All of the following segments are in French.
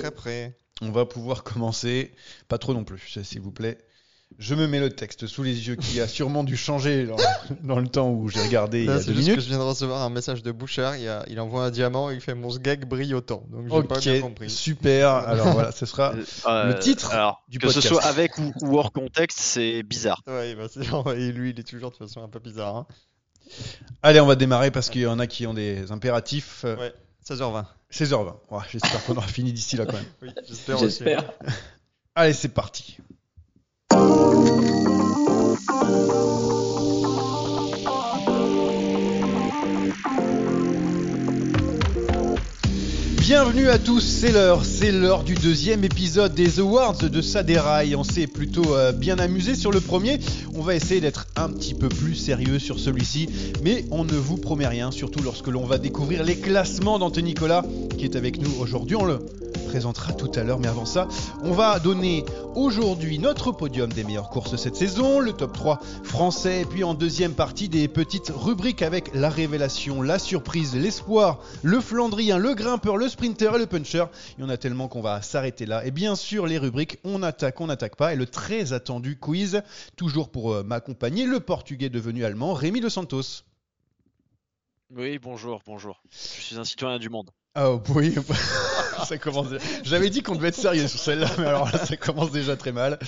Très près. On va pouvoir commencer. Pas trop non plus, s'il vous plaît. Je me mets le texte sous les yeux qui a sûrement dû changer dans, dans le temps où j'ai regardé il y Là, a c'est deux juste que je viens de recevoir un message de Bouchard. Il, a- il envoie un diamant et il fait mon sgeg brille autant. Donc j'ai pas bien Ok, compris. super. Alors voilà, ce sera Euh, le titre alors, du que ce soit avec ou, ou hors contexte, c'est bizarre. Ouais, bah, genre, et lui, il est toujours de toute façon un peu bizarre. Hein. Allez, on va démarrer parce qu'il y en a qui ont des impératifs. Euh, Ouais, 16h20. 16h20. Ouais, J'espère qu'on aura fini d'ici là quand même. Oui, j'espère aussi. J'espère. Allez, c'est parti. Bienvenue à tous, c'est l'heure, c'est l'heure du deuxième épisode des Awards de Saderail. On s'est plutôt euh, bien amusé sur le premier, on va essayer d'être un petit peu plus sérieux sur celui-ci, mais on ne vous promet rien, surtout lorsque l'on va découvrir les classements d'Anthony Nicolas qui est avec nous aujourd'hui. On le présentera tout à l'heure, mais avant ça, on va donner aujourd'hui notre podium des meilleures courses cette saison, le top 3 français, et puis en deuxième partie des petites rubriques avec la révélation, la surprise, l'espoir, le flandrien, le grimpeur, le sprinter et le puncher. Il y en a tellement qu'on va s'arrêter là. Et bien sûr, les rubriques on attaque, on n'attaque pas, et le très attendu quiz, toujours pour euh, m'accompagner, le portugais devenu allemand, Rémi De Santos. Oui, bonjour, bonjour. Je suis un citoyen du monde. Ah oui, ça commence. J'avais dit qu'on devait être sérieux sur celle-là, mais alors là, ça commence déjà très mal.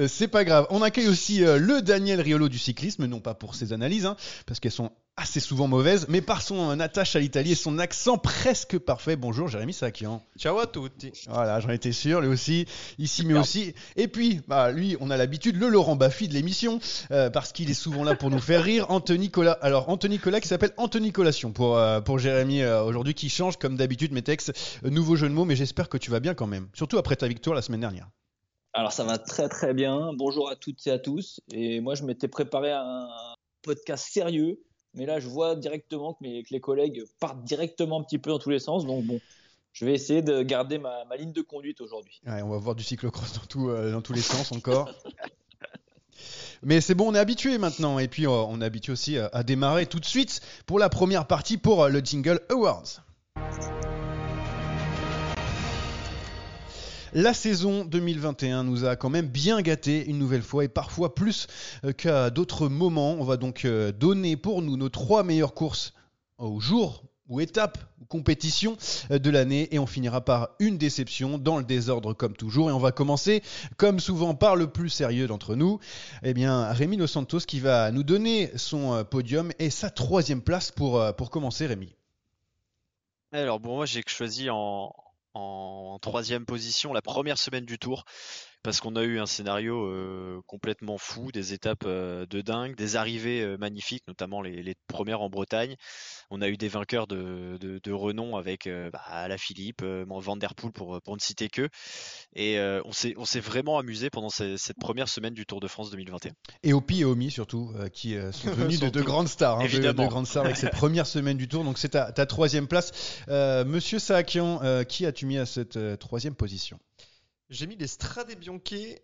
Euh, c'est pas grave. On accueille aussi euh, le Daniel Riolo du cyclisme, non pas pour ses analyses, hein, parce qu'elles sont assez souvent mauvaises, mais par son attache à l'Italie et son accent presque parfait. Bonjour, Jérémy Sakian. Ciao à tutti. Voilà, j'en étais sûr, lui aussi, ici mais aussi. Et puis, bah, lui, on a l'habitude, le Laurent Baffy de l'émission, euh, parce qu'il est souvent là pour nous faire rire. Anthony Cola. Alors, Anthony Cola qui s'appelle Anthony Collation pour, euh, pour Jérémy euh, aujourd'hui, qui change comme d'habitude mes textes. Euh, nouveau jeu de mots, mais j'espère que tu vas bien quand même. Surtout après ta victoire la semaine dernière. Alors ça va très très bien. Bonjour à toutes et à tous. Et moi je m'étais préparé un podcast sérieux, mais là je vois directement que, mes, les collègues partent directement un petit peu dans tous les sens. Donc bon, je vais essayer de garder ma, ligne de conduite aujourd'hui. Ouais, on va voir du cyclocross dans, euh, dans tous les sens encore. Mais c'est bon, on est habitué maintenant. Et puis, euh, on est habitué aussi euh, à démarrer tout de suite pour la première partie pour le Jingle Awards. La saison 2021 nous a quand même bien gâté une nouvelle fois et parfois plus euh, qu'à d'autres moments. On va donc euh, donner pour nous nos trois meilleures courses au jour ou étape ou compétition euh, de l'année. Et on finira par une déception dans le désordre comme toujours. Et on va commencer comme souvent par le plus sérieux d'entre nous. Eh bien Rémi Los Santos qui va nous donner son podium et sa troisième place pour, pour commencer Rémi. Alors, bon, moi, j'ai choisi en, en troisième position la première semaine du tour. parce qu'on a eu un scénario euh, complètement fou, des étapes euh, de dingue, des arrivées euh, magnifiques, notamment les, les premières en Bretagne. On a eu des vainqueurs de, de, de renom avec euh, bah, la Philippe, euh, Van Der Poel pour, pour ne citer que. Et euh, on s'est on s'est vraiment amusé pendant ces- cette première semaine du Tour de France 2021. Et Opi et Omi surtout, euh, qui euh, sont devenus de, de Surtout. grandes stars, hein, de- grandes stars avec cette première semaine du tour. Donc c'est ta, ta troisième place. Euh, Monsieur Saakian, euh, qui as-tu mis à cette euh, troisième position? J'ai mis les Strade Bianche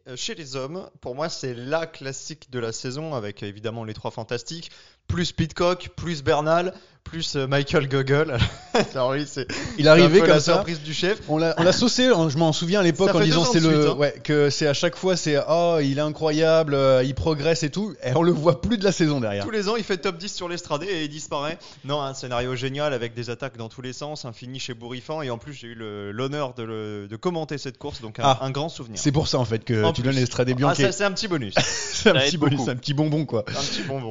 euh, chez les hommes. Pour moi, c'est la classique de la saison avec euh, évidemment les trois fantastiques, plus Pitcock, plus Bernal, plus euh, Michael Gogol. Alors oui, c'est Il arrivait comme la ça. surprise du chef. On l'a saucé, on- je m'en souviens à l'époque en disant c'est le suite, hein. ouais que c'est à chaque fois c'est oh il est incroyable, euh, il progresse et tout et on le voit plus de la saison derrière. Tous les ans, il fait top 10 sur l'estrade et il disparaît. Non, un scénario génial avec des attaques dans tous les sens, un finish ébouriffant et en plus j'ai eu l'honneur de, le- de commenter cette course, donc un, Ah, un grand souvenir. C'est pour ça en fait que En tu plus. donnes les Strade Ah, c'est un petit bonus, c'est un Ça petit bonus, beaucoup. un petit bonbon quoi. un petit bonbon.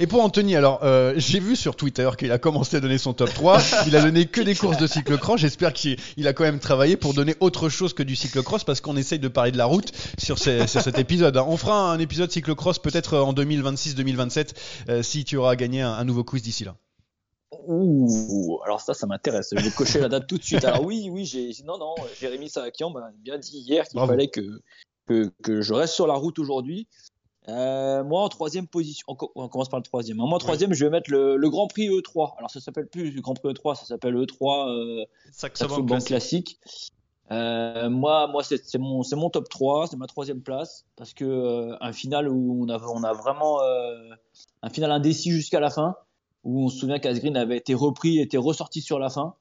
Et pour Anthony, alors euh, j'ai vu sur Twitter qu'il a commencé à donner son top 3. Il a donné que des courses de cyclocross. J'espère qu'il il a quand même travaillé pour donner autre chose que du cyclocross parce qu'on essaye de parler de la route sur, ces- sur cet épisode. hein. On fera un épisode cyclocross peut-être en 2026-2027 euh, si tu auras gagné un, un nouveau quiz d'ici là. Ouh, alors ça, ça m'intéresse. Je vais cocher la date tout de suite. Alors oui, oui, j'ai, non, non, Jérémy Sarakian m'a bien dit hier qu'il fallait que, que, que je reste sur la route aujourd'hui. Euh, moi, en troisième position, on, co- on commence par le troisième. Moi, en troisième, je vais mettre le, le Grand Prix E3. Alors, ça s'appelle plus le Grand Prix E3, ça s'appelle E3 euh, Saxo classique. Euh, moi, moi c'est mon, mon top 3, c'est ma troisième place, parce que euh, un final où on a, on a vraiment un final indécis jusqu'à la fin, où on se souvient qu'Asgreen avait été repris, était ressorti sur la fin,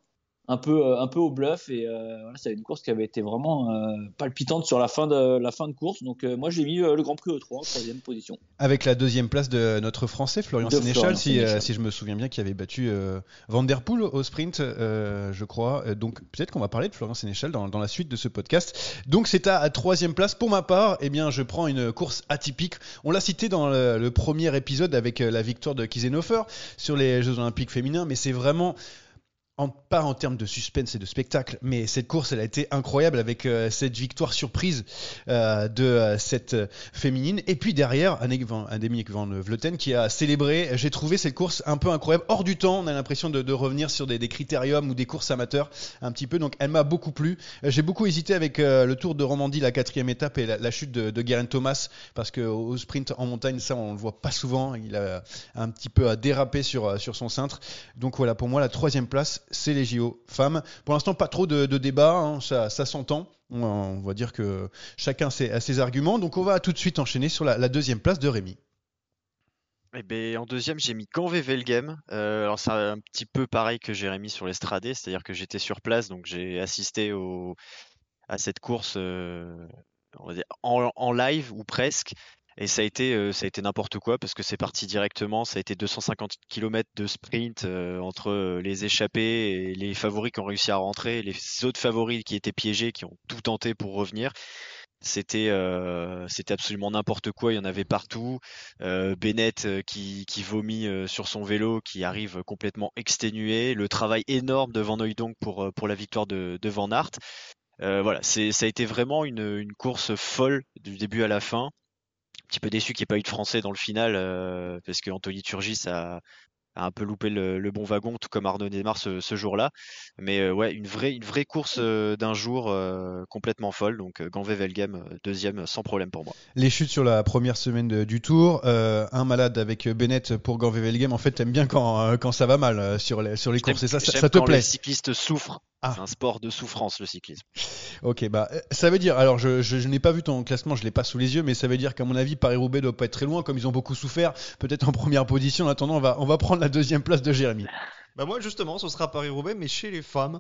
un peu, euh, un peu au bluff, et euh, voilà, c'est une course qui avait été vraiment euh, palpitante sur la fin de la fin de course. Donc euh, moi, j'ai mis le Grand Prix E3, troisième position. Avec la deuxième place de notre Français, Florian De Sénéchal, Florian si, Sénéchal. si je me souviens bien, qui avait battu Van Der Poel au sprint, je crois. Donc peut-être qu'on va parler de Florian Sénéchal dans, dans la suite de ce podcast. Donc c'est à, à troisième place. Pour ma part, eh bien, je prends une course atypique. On l'a cité dans le, le premier épisode avec la victoire de Kisenhofer sur les Jeux Olympiques féminins, mais c'est vraiment en, pas en termes de suspense et de spectacle, mais cette course, elle a été incroyable avec euh, cette victoire surprise euh, de euh, cette euh, féminine. Et puis derrière, Annemiek van, Annemiek van Vleuten qui a célébré. J'ai trouvé cette course un peu incroyable, hors du temps. On a l'impression de, de revenir sur des, des critériums ou des courses amateurs un petit peu. Donc elle m'a beaucoup plu. Euh, J'ai beaucoup hésité avec euh, le Tour de Romandie, la quatrième étape et la, la chute de, de Geraint Thomas, parce que au sprint en montagne, ça on le voit pas souvent. Il a un petit peu dérapé sur, sur son cintre. Donc voilà, pour moi, la troisième place, c'est les JO femmes. Pour l'instant, pas trop de, de débat, hein, ça, s'entend. On, va dire que chacun a ses arguments. Donc on va tout de suite enchaîner sur la, deuxième place de Rémi. Eh ben, en deuxième, j'ai mis Ganvé Velgem. Euh, c'est un petit peu pareil que Jérémy sur l'Estrade, c'est-à-dire que j'étais sur place, donc j'ai assisté à cette course euh, en live ou presque. Et ça a été, euh, ça a été n'importe quoi parce que c'est parti directement. Ça a été 250 km de sprint euh, entre euh, les échappés et les favoris qui ont réussi à rentrer, les autres favoris qui étaient piégés, qui ont tout tenté pour revenir. C'était euh, c'était absolument n'importe quoi, il y en avait partout. Euh, Bennett qui, qui vomit sur son vélo, qui arrive complètement exténué. Le travail énorme de Van Hooydonk pour, pour la victoire de, de Van Aert. Euh, voilà, c'est ça a été vraiment une, une course folle du début à la fin. Un petit peu déçu qu'il n'y ait pas eu de français dans le final euh, parce que Anthony Turgis a, a un peu loupé le, le bon wagon, tout comme Arnaud Neymar ce, ce jour-là. Mais euh, ouais, une vraie, une vraie course euh, d'un jour euh, complètement folle. Donc Ganvé Velgem, deuxième, sans problème pour moi. Les chutes sur la première semaine de- du tour, un malade avec Bennett pour Ganvé Velgem. En fait, t'aimes bien quand, quand ça va mal sur les, sur les courses et ça, ça, ça te quand plaît. Les cyclistes souffrent. Ah. C'est un sport de souffrance, le cyclisme. Ok, bah euh, ça veut dire, alors je, je, je n'ai pas vu ton classement, je l'ai pas sous les yeux, mais ça veut dire qu'à mon avis, Paris-Roubaix doit pas être très loin, comme ils ont beaucoup souffert, peut-être en première position. En attendant, on va, on va prendre la deuxième place de Jérémy. Bah moi justement, ce sera Paris-Roubaix, mais chez les femmes.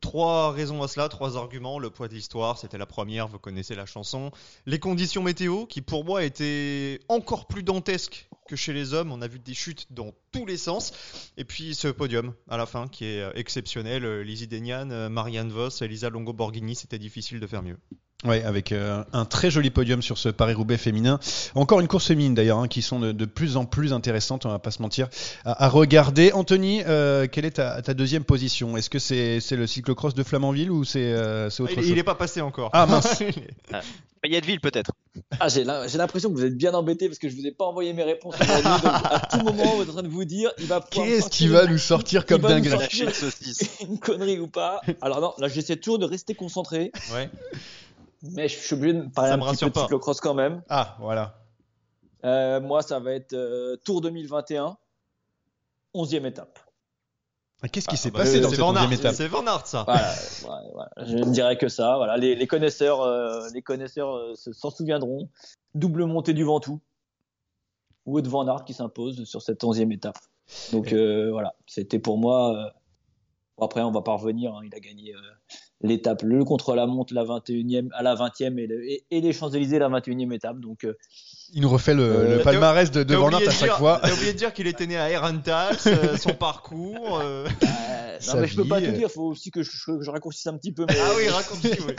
Trois raisons à cela, trois arguments. Le poids de l'histoire, c'était la première, vous connaissez la chanson. Les conditions météo, qui pour moi étaient encore plus dantesques que chez les hommes. On a vu des chutes dans tous les sens. Et puis ce podium à la fin, qui est euh, exceptionnel. Euh, Lizzie Deignan, euh, Marianne Vos, Elisa Longo-Borghini, c'était difficile de faire mieux. Ouais, avec euh, un très joli podium sur ce Paris-Roubaix féminin. Encore une course féminine d'ailleurs, hein, qui sont de, de plus en plus intéressantes, on va pas se mentir, à, à regarder. Anthony, euh, quelle est ta, ta deuxième position? Est-ce que c'est c'est le cyclocross de Flamanville ou c'est euh, autre il, chose? il est pas passé encore. Ah mince Payetteville peut-être. Ah, j'ai l'impression que vous êtes bien embêté parce que je vous ai pas envoyé mes réponses donc à tout moment, vous êtes en train de vous dire, il va Qu'est-ce qu'il va nous sortir comme saucisse. une connerie ou pas? Alors non, là j'essaie toujours de rester concentré, Ouais. Mais je suis obligé de parler Ça un me petit peu de cyclocross quand même. Ah, voilà. Euh, moi, ça va être euh, Tour 2021, 11e étape. Ah, Qu'est-ce qui s'est Bah, passé dans cette Van onzième Aert, étape? C'est Van Aert ça. Voilà, ouais, voilà. je ne dirais que ça. Voilà, les, les connaisseurs, euh, les connaisseurs euh, se- s'en souviendront. Double montée du Ventoux. Wood Van Aert qui s'impose sur cette 11e étape. Donc euh, voilà, c'était pour moi. euh, après, on va pas revenir. hein, il a gagné euh, l'étape, le contre-la-montre, la 21e, à la 20e et, le- et- et les Champs-Élysées, la 21e étape. Donc euh, Il nous refait le, Euh, le palmarès de, Van Aert à chaque dire- fois. T'as oublié de dire qu'il était né à Herentals, euh, son parcours. euh. euh, non, mais je peux pas euh. dire. Il faut aussi que je, raccourcisse un petit peu. mais- Ah oui, raconte-nous. ouais.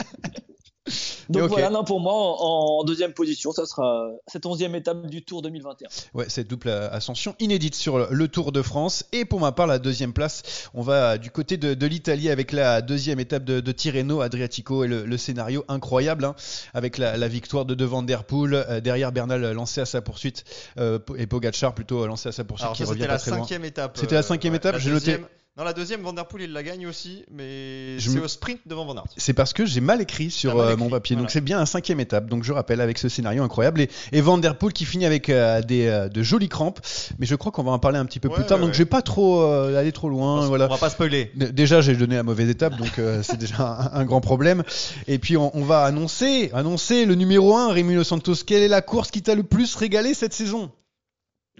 Donc voilà, non, pour moi, en, en deuxième position, ça sera cette 11e étape du Tour 2021. Ouais, cette double ascension inédite sur le Tour de France. Et pour ma part, la deuxième place, on va du côté de, de l'Italie avec la deuxième étape de, de Tirreno Adriatico et le, le scénario incroyable hein, avec la, la victoire de De Van Der Poel euh, derrière Bernal lancé à sa poursuite euh, et Pogacar plutôt lancé à sa poursuite Alors qui ça, revient c'était pas la très loin. cinquième étape. C'était la cinquième étape, la j'ai noté. Non, la deuxième, Van Der Poel, il la gagne aussi, mais Je c'est me- au sprint devant Van Aert. C'est parce que j'ai mal écrit sur euh, mon papier. Donc voilà. c'est bien un cinquième étape. Donc je rappelle avec ce scénario incroyable. Et, et Van Der Poel qui finit avec euh, des, euh, de jolies crampes. Mais je crois qu'on va en parler un petit peu Ouais, plus tard. ouais, donc ouais. je vais pas trop aller trop loin. voilà. On va pas spoiler. Déjà, j'ai donné la mauvaise étape, donc c'est déjà un, un grand problème. Et puis, on, on va annoncer, annoncer le numéro 1, Rémi Los Santos. Quelle est la course qui t'a le plus régalé cette saison?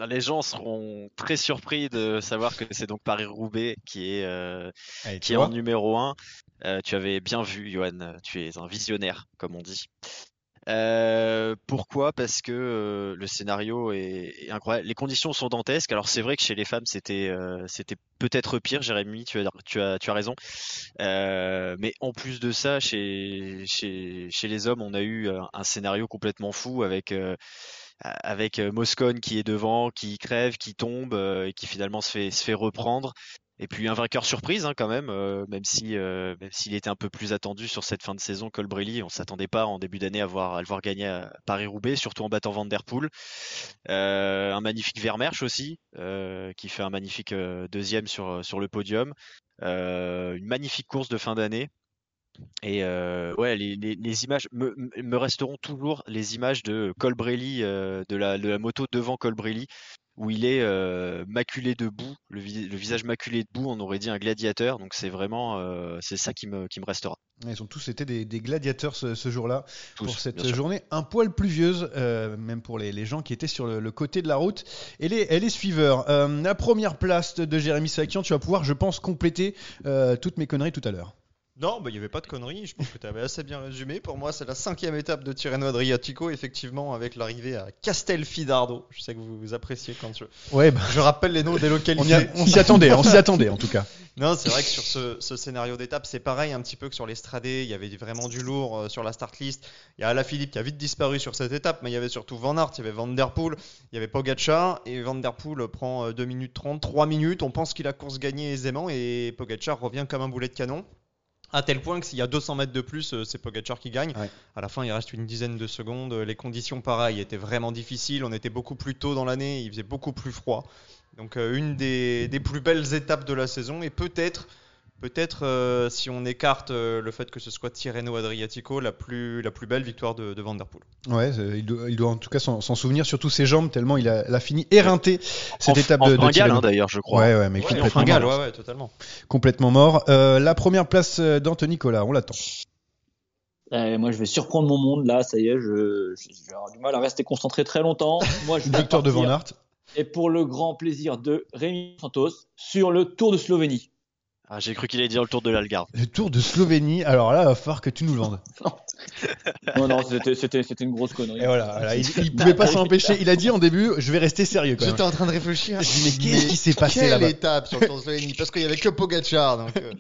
Les gens seront très surpris de savoir que c'est donc Paris-Roubaix qui est, euh, Allez, qui est en numéro 1. tu avais bien vu, Johan, tu es un visionnaire, comme on dit. Euh, pourquoi? Parce que euh, le scénario est, est incroyable. Les conditions sont dantesques. Alors c'est vrai que chez les femmes c'était euh, c'était peut-être pire, Jérémy, tu as tu as tu as raison. Euh, mais en plus de ça, chez chez chez les hommes, on a eu un, un scénario complètement fou avec euh, avec euh, Moscone qui est devant, qui crève, qui tombe euh, et qui finalement se fait reprendre. Et puis un vainqueur surprise hein, quand même, euh, même si euh, s'il était un peu plus attendu sur cette fin de saison, Colbrelli, on s'attendait pas en début d'année à à le voir gagner à Paris-Roubaix, surtout en battant Van Der Poel. Euh, un magnifique Vermersch aussi, qui fait un magnifique deuxième sur le podium. Une magnifique course de fin d'année. Et euh, ouais, les, les, les images me, me resteront toujours les images de Colbrelli, euh, de la de la moto devant Colbrelli où il est euh, maculé debout, le, vi- le visage maculé debout, on aurait dit un gladiateur. Donc c'est vraiment, euh, c'est ça qui me, qui me restera. Ils ont tous été des, des gladiateurs ce, ce jour-là pour cette journée un poil pluvieuse, euh, même pour les, les gens qui étaient sur le, le côté de la route. Et les, et les suiveurs, euh, la première place de Jérémy Sakian, tu vas pouvoir, je pense, compléter euh, toutes mes conneries tout à l'heure. Non, bah, il n'y avait pas de conneries. Je pense que tu avais assez bien résumé. Pour moi, c'est la cinquième étape de Tirreno Adriatico, effectivement, avec l'arrivée à Castelfidardo. Je sais que vous, vous appréciez quand je, Ouais, bah, je rappelle les noms des localités. on s'y attendait, on s'y attendait en tout cas. Non, c'est vrai que sur ce, ce scénario d'étape, c'est pareil un petit peu que sur l'Estrade. Il y avait vraiment du lourd euh, sur la start list. Il y a Alaphilippe qui a vite disparu sur cette étape, mais il y avait surtout Van Aert, il y avait Van Der Poel, il y avait Pogacar. Et Van Der Poel prend euh, 2 minutes 30, 3 minutes. On pense qu'il a course gagnée aisément et Pogacar revient comme un boulet de canon. À tel point que s'il y a 200 mètres de plus, euh, c'est Pogacar qui gagne. Ouais. À la fin, il reste une dizaine de secondes. Les conditions, pareil, étaient vraiment difficiles. On était beaucoup plus tôt dans l'année, il faisait beaucoup plus froid. Donc, euh, une des, des plus belles étapes de la saison. Et peut-être, peut-être euh, si on écarte euh, le fait que ce soit Tirreno Adriatico, la plus, la plus belle victoire de, de Van Der Poel. Ouais, il doit, il doit en tout cas s'en souvenir, surtout ses jambes, tellement il a, il a fini éreinté cette en, étape en de, de fringale, Tirreno. hein, d'ailleurs, je crois. Ouais, ouais, mais Ouais, complètement, enfin, Gall, mort. ouais, ouais, totalement. complètement mort. Euh, la première place d'Anthony Nicolas, on l'attend. Euh, moi, je vais surprendre mon monde là. Ça y est, je, je, je vais avoir du mal à rester concentré très longtemps. Moi, je victoire de Van Aert. Et pour le grand plaisir de Rémi Santos sur le Tour de Slovénie. Ah, J'ai cru qu'il allait dire le tour de l'Algarve. Le Tour de Slovénie. Alors là, il va falloir que tu nous le vendes. Non, non, c'était- c'était c'était une grosse connerie. Et voilà, voilà, il, il pouvait pas s'empêcher. Il a dit en début, je vais rester sérieux quand même. J'étais en train de réfléchir. Je dis, mais qu'est-ce qui s'est passé Quelle là-bas étape sur le Tour de Slovénie Parce qu'il y avait que Pogacar. Donc, euh,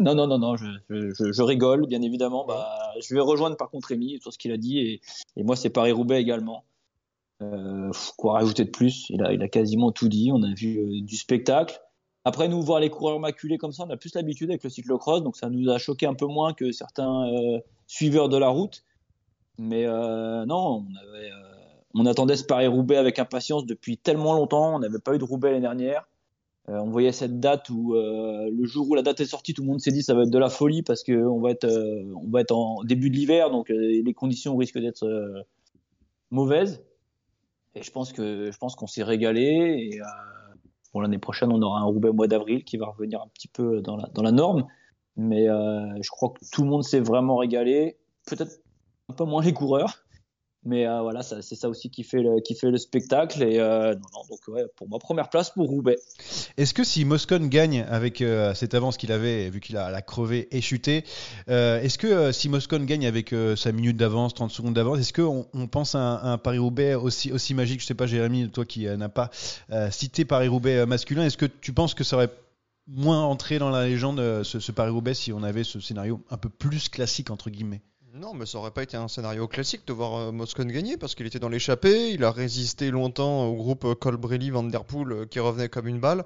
Non, non, non, non, je, je, je- je rigole, bien évidemment. Bah, je vais rejoindre par contre Rémi sur ce qu'il a dit et, et moi c'est Paris-Roubaix également. Euh, quoi rajouter de plus? Il a, il a quasiment tout dit. On a vu euh, du spectacle. Après, nous voir les coureurs maculés comme ça, on a plus l'habitude avec le cyclocross, donc ça nous a choqué un peu moins que certains euh, suiveurs de la route. Mais euh, non, euh, on attendait ce Paris-Roubaix avec impatience depuis tellement longtemps. On n'avait pas eu de Roubaix l'année dernière. On voyait cette date où le jour où la date est sortie, tout le monde s'est dit ça va être de la folie parce que on va être, en début de l'hiver, donc les conditions risquent d'être mauvaises. Et je pense qu'on s'est régalé. Euh, l'année prochaine, on aura un Roubaix au mois d'avril qui va revenir un petit peu dans la, dans la norme. Mais euh, je crois que tout le monde s'est vraiment régalé. Peut-être un peu moins les coureurs. Mais euh, voilà, c'est ça aussi qui fait le, qui fait le spectacle. Et euh, donc ouais, pour moi, première place pour Roubaix. Est-ce que si Moscone gagne avec euh, cette avance qu'il avait, vu qu'il a, a crevé et chuté, est-ce que si Moscone gagne avec sa minute d'avance, 30 secondes d'avance, est-ce qu'on on pense à un, un Paris-Roubaix aussi, aussi magique? Je sais pas, Jérémy, toi qui n'as pas cité Paris-Roubaix masculin, est-ce que tu penses que ça aurait moins entré dans la légende ce, ce Paris-Roubaix si on avait ce scénario un peu plus classique, entre guillemets? Non, mais ça aurait pas été un scénario classique de voir euh, Moscone gagner parce qu'il était dans l'échappée, il a résisté longtemps au groupe euh, Colbrelli Van Der Poel euh, qui revenait comme une balle.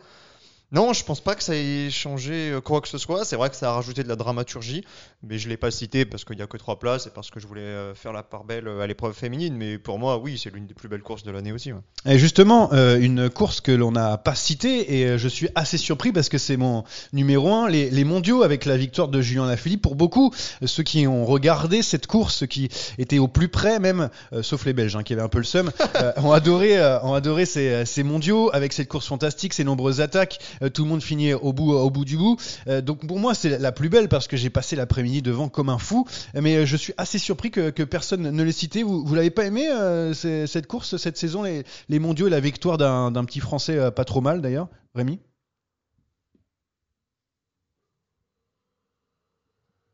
Non, je pense pas que ça ait changé euh, quoi que ce soit. C'est vrai que ça a rajouté de la dramaturgie, mais je l'ai pas cité parce qu'il y a que trois places et parce que je voulais euh, faire la part belle euh, à l'épreuve féminine. Mais pour moi, oui, c'est l'une des plus belles courses de l'année aussi. Et justement, une course que l'on n'a pas citée, et je suis assez surpris parce que c'est mon numéro un, les, les mondiaux avec la victoire de Julien Lafilippe. Pour beaucoup, ceux qui ont regardé cette course, ceux qui étaient au plus près même, sauf les Belges hein, qui avaient un peu le seum, ont adoré, ont adoré ces mondiaux avec cette course fantastique, ces nombreuses attaques. Euh, tout le monde finit au bout, au bout du bout. Euh, donc pour moi, c'est la plus belle parce que j'ai passé l'après-midi devant comme un fou. Mais euh, je suis assez surpris que, que personne ne l'ait cité. Vous, vous l'avez pas aimé euh, cette course cette saison, les, les mondiaux et la victoire d'un petit Français pas trop mal d'ailleurs, Rémi?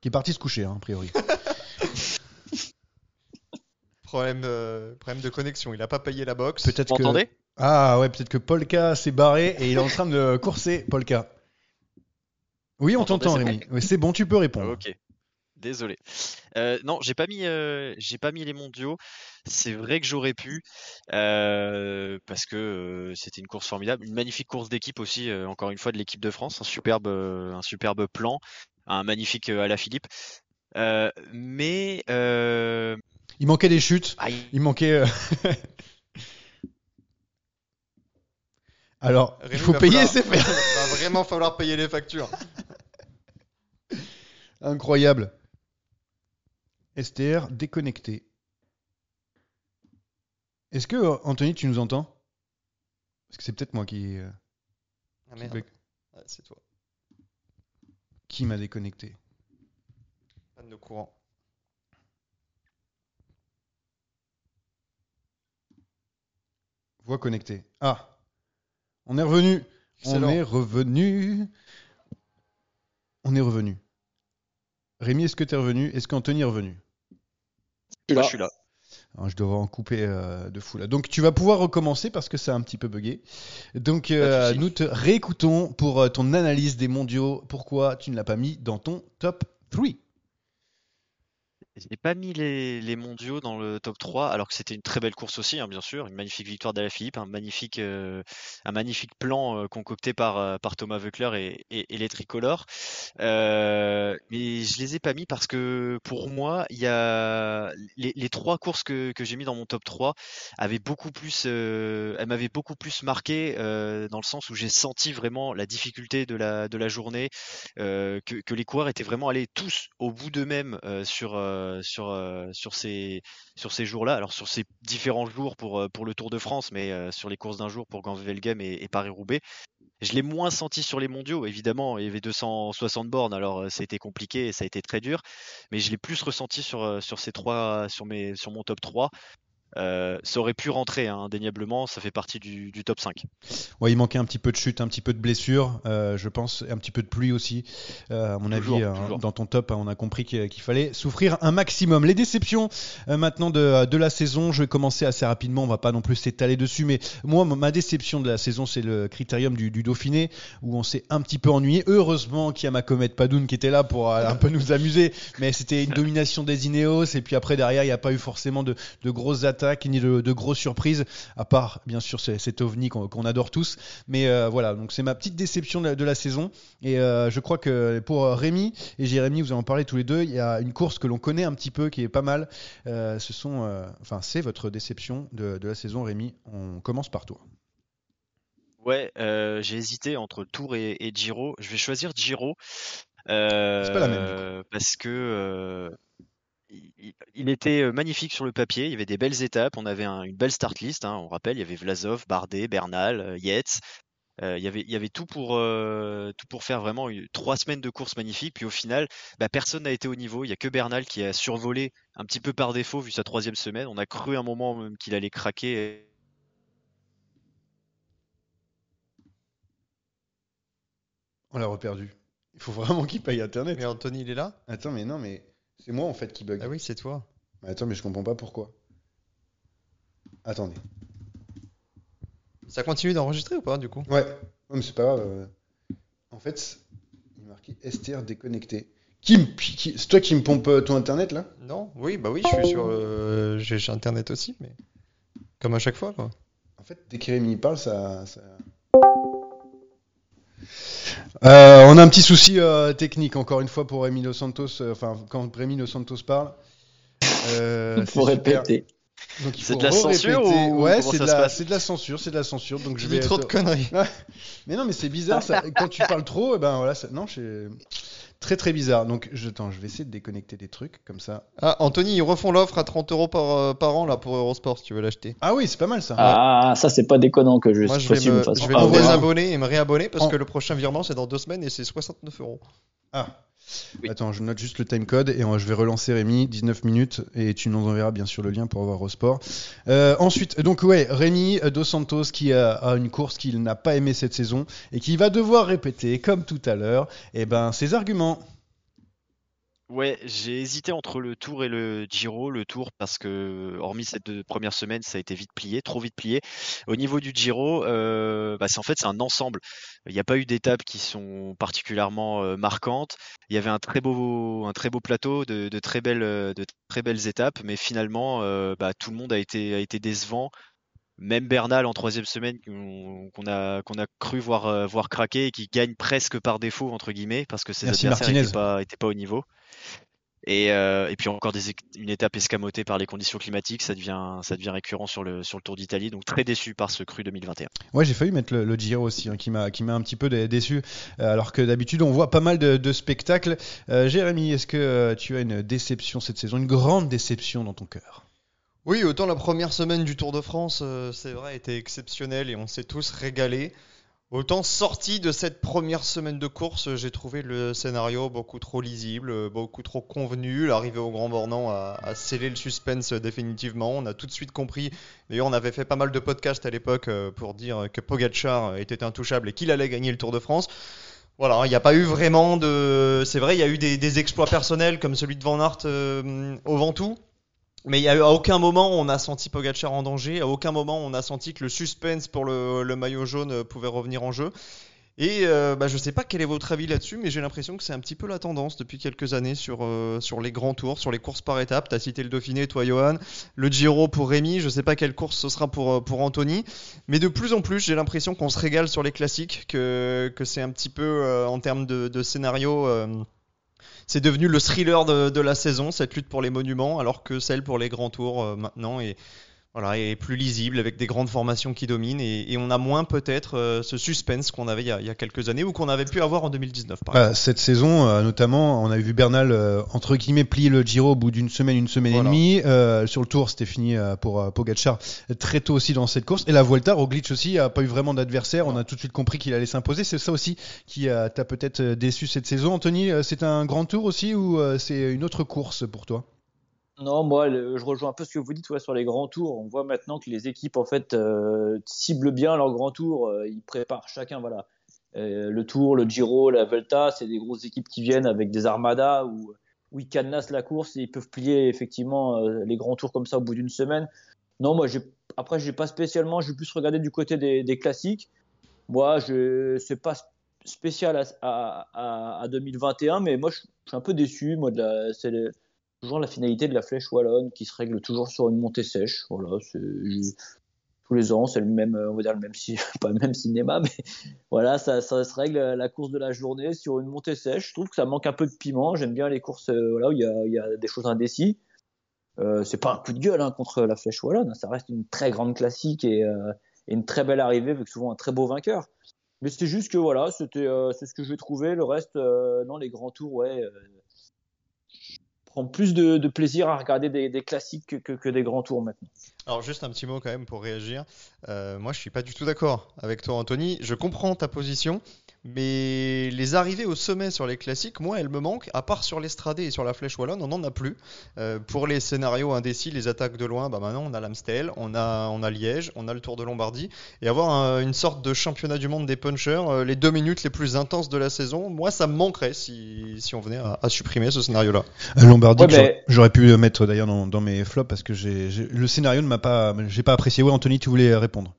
Qui est parti se coucher, hein, a priori. Problème, euh, problème de connexion. Il a pas payé la box. Peut-être Vous que. Ah ouais, peut-être que Polka s'est barré et il est en train de courser, Polka. Oui, on t'entend, c'est Rémi. C'est bon, tu peux répondre. Ok. Désolé. Euh, non, j'ai pas mis, euh, j'ai pas mis les mondiaux. C'est vrai que j'aurais pu, euh, parce que c'était une course formidable, une magnifique course d'équipe aussi, encore une fois de l'équipe de France, un superbe, un superbe plan, un magnifique à la Philippe. Mais Il manquait des chutes. Il manquait. Alors, il faut payer falloir- ses frais. va vraiment falloir payer les factures. Incroyable. STR déconnecté. Est-ce que, Anthony, tu nous entends? Parce que c'est peut-être moi qui, euh, Ah qui merde. Ouais, c'est toi. qui m'a déconnecté? Panne de courant. Voix connectée. Ah On est revenu On est revenu On est revenu. Rémi, est-ce que tu es revenu? Est-ce qu'Anthony est revenu? Moi, je suis là. Alors, je devrais en couper euh, de fou là. Donc tu vas pouvoir recommencer parce que ça a un petit peu bugué. Donc euh, nous te réécoutons pour euh, ton analyse des mondiaux. Pourquoi tu ne l'as pas mis dans ton top 3 J'ai pas mis les, les mondiaux dans le top 3, alors que c'était une très belle course aussi, hein, bien sûr. Une magnifique victoire d'Alaphilippe, un magnifique, euh, un magnifique plan euh, concocté par, euh, par Thomas Voeckler et, et, et les tricolores. Euh, mais je les ai pas mis parce que pour moi, il y a les, les trois courses que, que j'ai mis dans mon top 3 avaient beaucoup plus, elles m'avaient beaucoup plus marqué dans le sens où j'ai senti vraiment la difficulté de la, de la journée, que, que les coureurs étaient vraiment allés tous au bout d'eux-mêmes sur, euh, sur, euh, sur ces, jours-là. Alors sur ces différents jours pour, euh, le Tour de France, mais sur les courses d'un jour pour Gand-Wevelgem et, et Paris-Roubaix. Je l'ai moins senti sur les mondiaux, évidemment, il y avait 260 bornes, alors ça a été compliqué et ça a été très dur, mais je l'ai plus ressenti sur, ces trois, sur sur mon top 3. Euh, ça aurait pu rentrer hein, indéniablement, ça fait partie du, du top 5. Ouais, il manquait un petit peu de chute, un petit peu de blessure, euh, je pense, un petit peu de pluie aussi. Euh, à mon Toujours, avis, toujours. dans ton top, hein, on a compris qu'il fallait souffrir un maximum. Les déceptions maintenant de, de la saison, je vais commencer assez rapidement, on va pas non plus s'étaler dessus, mais moi, ma déception de la saison, c'est le critérium du, du Dauphiné, où on s'est un petit peu ennuyé. Heureusement qu'il y a ma comète Padoun qui était là pour un peu nous amuser, mais c'était une domination des Ineos, et puis après, derrière, il n'y a pas eu forcément de, de grosses attaques, ni de, de grosses surprises, à part, bien sûr, cet ovni qu'on adore tous. Mais euh, voilà, donc c'est ma petite déception de la, de la saison. Et euh, je crois que pour euh, Rémi et Jérémy, vous en parlez tous les deux, il y a une course que l'on connaît un petit peu, qui est pas mal. Ce sont, enfin, c'est votre déception de, de la saison, Rémi. On commence par toi. Ouais, euh, j'ai hésité entre Tour et, et Giro. Je vais choisir Giro. euh, C'est pas la même, Parce que euh, il, il était euh, magnifique sur le papier. Il y avait des belles étapes. On avait un- une belle start list. hein. On rappelle, il y avait Vlasov, Bardet, Bernal, euh, Yates. Euh, il y avait, il y avait tout pour, euh, tout pour faire vraiment une- trois semaines de course magnifiques. Puis au final, bah, personne n'a été au niveau. Il y a que Bernal qui a survolé un petit peu par défaut vu sa troisième semaine. On a cru un moment même qu'il allait craquer. On l'a reperdu. Il faut vraiment qu'il paye Internet. Mais Anthony, il est là? Attends, mais non, mais c'est moi en fait qui bug. Ah oui, c'est toi. Attends, mais je comprends pas pourquoi. Attendez. Ça continue d'enregistrer ou pas, du coup? Ouais, non, mais c'est pas grave. euh. En fait, il est marqué STR déconnecté. Qui me- qui- C'est toi qui me pompe euh, ton internet là? Non Oui, bah oui, je suis sur. euh, J'ai Internet aussi, mais. Comme à chaque fois, quoi. En fait, dès que Rémi parle, ça. ça- Euh, on a un petit souci euh, technique encore une fois pour Rémi Los Santos. euh, Enfin, quand Rémi Los Santos parle. Euh, Il faut c'est répéter. Donc, il C'est faut de la censure ou Ouais, c'est de, la- passe c'est de la censure, c'est de la censure. Donc je Tu vais dis trop de conneries. Mais non, mais c'est bizarre. Ça. Quand tu parles trop, eh ben voilà, ça- non, c'est très très bizarre. Donc je, attends, je vais essayer de déconnecter des trucs comme ça. Ah, Anthony, ils refont l'offre à 30 euros par, euh, par an là pour Eurosport si tu veux l'acheter. Ah oui, c'est pas mal ça. Ah, ça, c'est pas déconnant que je Moi, je vais possible me, je vais Ah, me désabonner et me réabonner parce En- que le prochain virement c'est dans deux semaines et c'est 69 euros. Ah. Attends, je note juste le timecode et euh, je vais relancer Rémi, 19 minutes, et tu nous enverras bien sûr le lien pour avoir au sport. Euh, ensuite, donc ouais, Rémi euh, Dos Santos qui a, une course qu'il n'a pas aimée cette saison et qui va devoir répéter, comme tout à l'heure, et ben ses arguments. Ouais, j'ai hésité entre le Tour et le Giro. Le Tour parce que, hormis ces deux premières semaines, ça a été vite plié, trop vite plié. Au niveau du Giro, euh, bah, c'est en fait c'est un ensemble. Il n'y a pas eu d'étapes qui sont particulièrement euh, marquantes. Il y avait un très beau, plateau de, très belles, de très belles étapes, mais finalement, euh, bah, tout le monde a été décevant. Même Bernal en troisième semaine qu'on a, qu'on a cru voir, euh, voir craquer et qui gagne presque par défaut entre guillemets parce que ses Merci, adversaires n'étaient pas, étaient pas au niveau. Et, euh, et puis encore des, une étape escamotée par les conditions climatiques, ça devient, ça devient récurrent sur le, sur le Tour d'Italie. Donc très déçu par ce cru 2021. Ouais, j'ai failli mettre le, le Giro aussi, hein, qui m'a qui m'a un petit peu dé- déçu, euh, alors que d'habitude on voit pas mal de, de spectacles. Euh, Jérémy, est-ce que tu as une déception cette saison, une grande déception dans ton cœur? Oui, autant la première semaine du Tour de France, euh, c'est vrai, était exceptionnelle et on s'est tous régalés. Autant sorti de cette première semaine de course, j'ai trouvé le scénario beaucoup trop lisible, euh, beaucoup trop convenu. L'arrivée au Grand Bornand a, a scellé le suspense euh, définitivement. On a tout de suite compris. D'ailleurs, on avait fait pas mal de podcasts à l'époque pour dire que Pogacar était intouchable et qu'il allait gagner le Tour de France. Voilà, il n'y a pas eu vraiment de. C'est vrai, il y a eu des, exploits personnels comme celui de Van Aert au Ventoux. Mais y a à aucun moment on a senti Pogacar en danger, à aucun moment on a senti que le suspense pour le, le maillot jaune euh, pouvait revenir en jeu. Et euh, bah, je sais pas quel est votre avis là-dessus, mais j'ai l'impression que c'est un petit peu la tendance depuis quelques années sur, euh, sur les grands tours, sur les courses par étapes. Tu as cité le Dauphiné, toi Johan, le Giro pour Rémi, je sais pas quelle course ce sera pour, euh, pour Anthony, mais de plus en plus j'ai l'impression qu'on se régale sur les classiques, que, que c'est un petit peu euh, en termes de, de scénario. C'est devenu le thriller de, la saison, cette lutte pour les monuments, alors que celle pour les grands tours euh, maintenant. Est, voilà, est plus lisible avec des grandes formations qui dominent et, et on a moins peut-être euh, ce suspense qu'on avait il y, a, il y a quelques années ou qu'on avait pu avoir en 2019 par exemple. Bah, Cette saison, euh, notamment, on a vu Bernal, euh, entre guillemets, plier le Giro au bout d'une semaine, une semaine Voilà. et demie. Euh, sur le tour, c'était fini euh, pour euh, Pogacar très tôt aussi dans cette course. Et la Vuelta, Roglic aussi, a pas eu vraiment d'adversaire. On a tout de suite compris qu'il allait s'imposer. C'est ça aussi qui euh, t'a peut-être déçu cette saison. Anthony, c'est un grand tour aussi ou euh, c'est une autre course pour toi? Non, moi, je rejoins un peu ce que vous dites sur les grands tours. On voit maintenant que les équipes en fait euh, ciblent bien leurs grands tours. Euh, ils préparent chacun, voilà, euh, le Tour, le Giro, la Vuelta. C'est des grosses équipes qui viennent avec des armadas où, ils cadenassent la course et ils peuvent plier effectivement les grands tours comme ça au bout d'une semaine. Non, moi, après, j'ai pas spécialement. J'ai plus regardé du côté des, classiques. Moi, je c'est pas spécial à, à, à, 2021, mais moi, je, suis un peu déçu. Moi, de c'est toujours la finalité de la flèche wallonne qui se règle toujours sur une montée sèche. Voilà, tous les ans, c'est le même, on va dire le même, pas le même cinéma, mais voilà, ça, se règle la course de la journée sur une montée sèche. Je trouve que ça manque un peu de piment. J'aime bien les courses, euh, voilà, où il y a, des choses indécis. Euh, c'est pas un coup de gueule hein, contre la flèche wallonne. Ça reste une très grande classique et, euh, une très belle arrivée avec souvent un très beau vainqueur. Mais c'était juste que voilà, c'était euh, c'est ce que je vais trouver. Le reste, euh, non, les grands tours, ouais, prend plus de, plaisir à regarder des, classiques que, que, que, des grands tours maintenant. Alors juste un petit mot quand même pour réagir. moi, je suis pas du tout d'accord avec toi, Anthony. Je comprends ta position. Mais les arrivées au sommet sur les classiques, moi, elles me manquent. À part sur l'Estradé et sur la Flèche Wallonne, on n'en a plus. Euh, pour les scénarios indécis, les attaques de loin, bah maintenant on a l'Amstel, on a, on a Liège, on a le Tour de Lombardie. Et avoir une sorte de championnat du monde des punchers, euh, les deux minutes les plus intenses de la saison, moi, ça me manquerait si, si on venait à, à supprimer ce scénario-là. Euh, Lombardie, ouais, mais... j'aurais pu mettre d'ailleurs dans, dans, mes flops parce que j'ai, le scénario ne m'a pas, j'ai pas apprécié. Oui, Anthony, tu voulais répondre.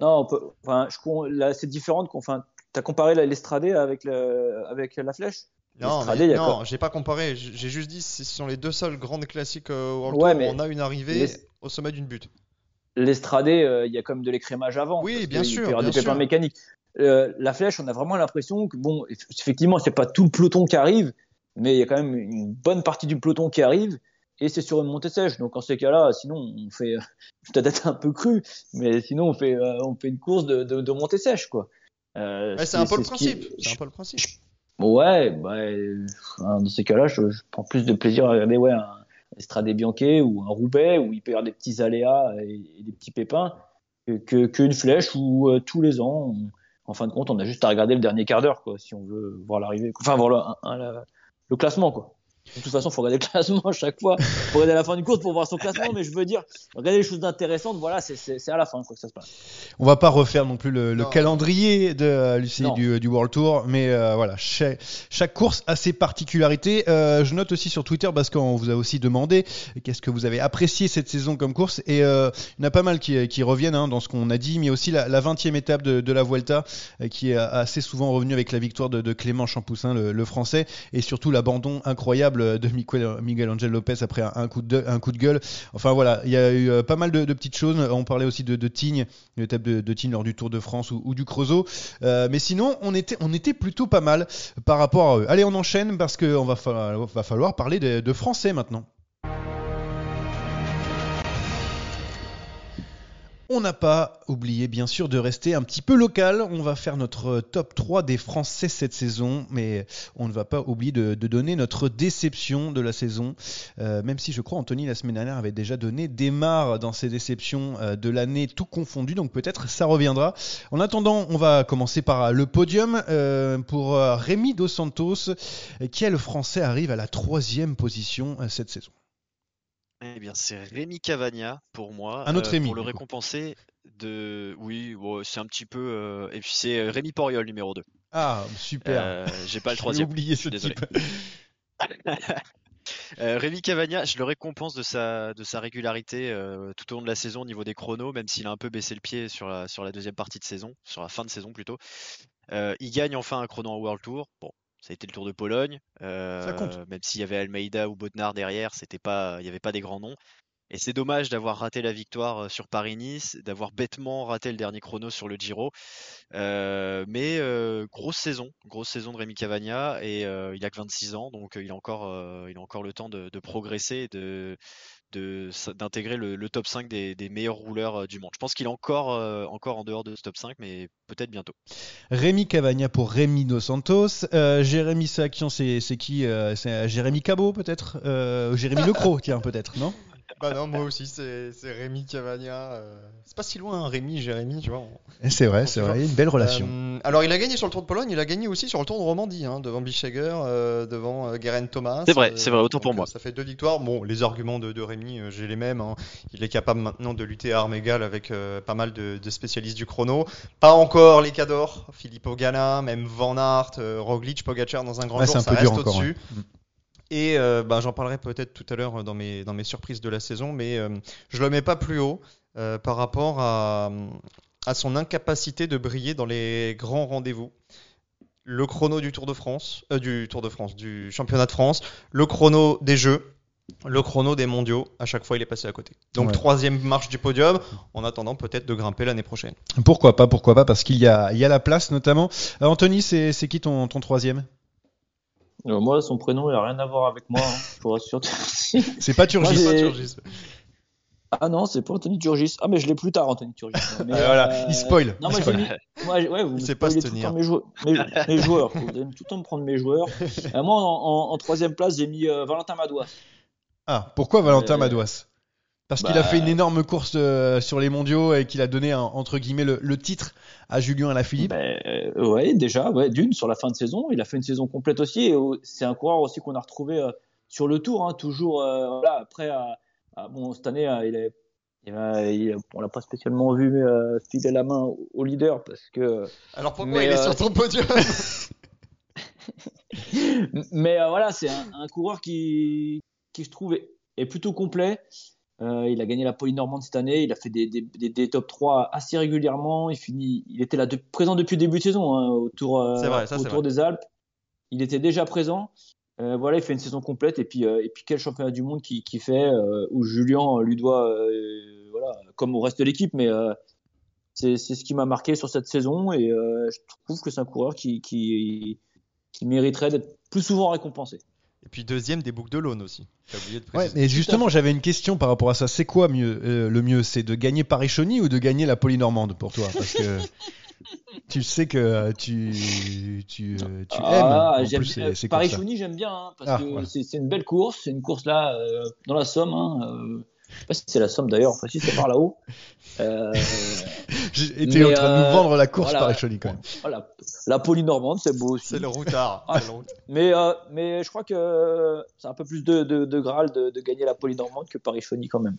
Non, on peut, enfin, je, là, c'est différent. Enfin, T'as comparé l'Estradé avec, le, avec la flèche? Non, non j'ai pas comparé. J'ai juste dit ce sont les deux seuls grandes classiques euh, World ouais, Tour où on a une arrivée au sommet d'une butte. L'Estradé, euh, il y a quand même de l'écrémage avant. Oui, bien sûr. Il y aura des pépins mécaniques. Euh, la flèche, on a vraiment l'impression que, bon, effectivement, c'est pas tout le peloton qui arrive, mais il y a quand même une bonne partie du peloton qui arrive et c'est sur une montée sèche. Donc en ces cas-là, sinon on fait, peut-être un peu cru, mais sinon on fait, on fait une course de, de, de montée sèche, quoi. Euh, c'est un peu le principe. C'est un peu le principe. Ouais, bah, dans ces cas-là, je, je, prends plus de plaisir à regarder ouais, un Estrade Bianchi ou un Roubaix où il peut y avoir des petits aléas et, des petits pépins que qu'une flèche où euh, tous les ans, en fin de compte, on a juste à regarder le dernier quart d'heure, quoi, si on veut voir l'arrivée, enfin voir le, le classement, quoi. De toute façon, il faut regarder le classement à chaque fois. Il faut regarder la fin du course pour voir son classement. Mais je veux dire, regarder les choses intéressantes, voilà, c'est à la fin quoi, que ça se passe. On va pas refaire non plus le, le calendrier de euh, l'UCI du, du, World Tour. Mais euh, voilà, chaque, chaque, course a ses particularités. Euh, je note aussi sur Twitter, parce qu'on vous a aussi demandé qu'est-ce que vous avez apprécié cette saison comme course. Et euh, il y en a pas mal qui, qui reviennent hein, dans ce qu'on a dit. Mais aussi la, la 20e étape de, de la Vuelta, euh, qui est assez souvent revenue avec la victoire de, de Clément Champoussin, le, le français. Et surtout l'abandon incroyable de Miguel Angel Lopez après un, coup de, gueule. Enfin voilà, il y a eu euh, pas mal de, petites choses. On parlait aussi de, de Tignes, l'étape de, de Tignes lors du Tour de France ou, du Creusot. Euh, mais sinon, on était, on était plutôt pas mal par rapport à eux. Allez, on enchaîne parce qu'on va, va falloir parler de français maintenant. On n'a pas oublié bien sûr de rester un petit peu local. On va faire notre top 3 des Français cette saison, mais on ne va pas oublier de, donner notre déception de la saison. Euh, même si je crois Anthony la semaine dernière avait déjà donné des marres dans ses déceptions euh, de l'année tout confondu, donc peut-être ça reviendra. En attendant, on va commencer par le podium euh, pour Rémi Dos Santos. Quel Français arrive à la troisième position cette saison? Eh bien, c'est Rémi Cavagna pour moi. Un autre Rémi. Pour le récompenser de. Oui, c'est un petit peu. Euh, et puis c'est euh, Rémi Poriol, numéro 2. Ah, super. Euh, j'ai pas le troisième. J'ai oublié ce désolé. type. Rémi Cavagna, je le récompense de sa, de sa régularité tout au long de la saison au niveau des chronos, même s'il a un peu baissé le pied sur la, sur la deuxième partie de saison, sur la fin de saison plutôt. il gagne enfin un chrono en World Tour. Bon, ça a été le Tour de Pologne. Euh, même s'il y avait Almeida ou Bodnar derrière, c'était pas, il n'y avait pas des grands noms. Et c'est dommage d'avoir raté la victoire euh, sur Paris-Nice, d'avoir bêtement raté le dernier chrono sur le Giro. Euh, mais grosse saison, grosse saison de Rémi Cavagna et il a que 26 ans, donc il a encore, il a encore le temps de, de progresser, de, d'intégrer le, top 5 des, meilleurs rouleurs euh, du monde. Je pense qu'il est encore, euh, encore en dehors de ce top 5, mais peut-être bientôt. Rémi Cavagna pour Rémi Dos Santos. Euh, Jérémy Sakian, c'est qui C'est Jérémy Cabot peut-être? Jérémy Lecro, tiens, peut-être, non? Bah non, moi aussi, c'est Rémi Cavagna. euh, C'est pas si loin, hein, Rémi, Jérémy, tu vois. Et C'est vrai, c'est vrai, une belle relation. Euh, alors, il a gagné sur le Tour de Pologne, il a gagné aussi sur le Tour de Romandie, hein, devant Bischegger, euh, devant euh, Guerin Thomas. C'est vrai, Euh, c'est vrai, autant donc, pour moi. Ça fait deux victoires. Bon, les arguments de, de Rémi, euh, j'ai les mêmes. hein. Il est capable maintenant de lutter à armes égales avec euh, pas mal de, de spécialistes du chrono. Pas encore les cadors, Philippe Ogana, même Van Aert, euh, Roglic, Pogacar dans un grand Ouais, jour, c'est un ça reste encore, au-dessus. Et euh, bah, j'en parlerai peut-être tout à l'heure dans mes, dans mes surprises de la saison, mais euh, je le mets pas plus haut euh, par rapport à, à son incapacité de briller dans les grands rendez-vous. Le chrono du Tour de France, euh, du Tour de France, du championnat de France, le chrono des Jeux, le chrono des mondiaux, à chaque fois il est passé à côté. Donc Ouais. troisième marche du podium, en attendant peut-être de grimper l'année prochaine. Pourquoi pas, pourquoi pas, parce qu'il y a, il y a la place notamment. Euh, Anthony, c'est c'est qui ton, ton troisième? Euh, moi, son prénom, il a rien à voir avec moi, hein, je vous rassure. C'est pas Turgis. Moi, j'ai- Turgis. Ah non, c'est pas Anthony Turgis. Ah, mais je l'ai plus tard, Anthony Turgis. Mais, voilà, euh, il spoil, Non, il moi, spoil. mis. Moi, ouais, vous Il me sait pas se tenir. mes, jou- mes, mes joueurs. Vous allez tout le temps me prendre mes joueurs. Euh, moi, en, en- en troisième place, j'ai mis euh, Valentin Madouas. Ah, pourquoi Valentin Euh, Madouas? Parce qu'il bah- a fait une énorme course euh, sur les mondiaux et qu'il a donné un- entre guillemets le, le titre à Julien Alaphilippe. Ben, euh, ouais, déjà, ouais, d'une sur la fin de saison. Il a fait une saison complète aussi. Et c'est un coureur aussi qu'on a retrouvé euh, sur le tour, hein, toujours. euh, voilà, après, à- à- bon, cette année, euh, il est. il a- il- on l'a pas spécialement vu euh, filer la main au, au leader parce que Alors pourquoi Mais, il est euh, sur ton podium? Mais euh, voilà, c'est un, un coureur qui, qui je trouve est, est plutôt complet. Euh, il a gagné la Polynormande cette année, il a fait des, des, des, des top 3 assez régulièrement. Il finit, il était là de, présent depuis le début de saison hein, au Tour, euh, vrai, ça, des Alpes. Il était déjà présent. Euh, voilà, il fait une saison complète et puis et puis quel championnat du monde qui, qui fait où Julien lui doit voilà comme au reste de l'équipe, mais c'est ce qui m'a marqué sur cette saison et je trouve que c'est un coureur qui qui qui mériterait d'être plus souvent récompensé. Et puis deuxième des boucles de l'Aune aussi. Oublié de Ouais, mais justement, j'avais une question par rapport à ça. C'est quoi mieux, euh, le mieux? C'est de gagner Paris-Chauny ou de gagner la Polynormande pour toi? Parce que tu sais que euh, tu, tu, euh, tu Ah, aimes. Paris-Chauny, j'aime bien hein, parce Ah, que voilà. c'est c'est une belle course, c'est une course là euh, dans la Somme. Hein, euh, je sais pas si c'est la Somme d'ailleurs, enfin si c'est par là-haut. Euh, mais, en train de nous euh, vendre la course voilà. Paris-Chauny quand même. voilà, la Polynormande, c'est beau aussi. C'est le routard. Ah. Mais, euh, mais je crois que c'est un peu plus de, de, de Graal de, de gagner la Polynormande que Paris-Chauny quand même.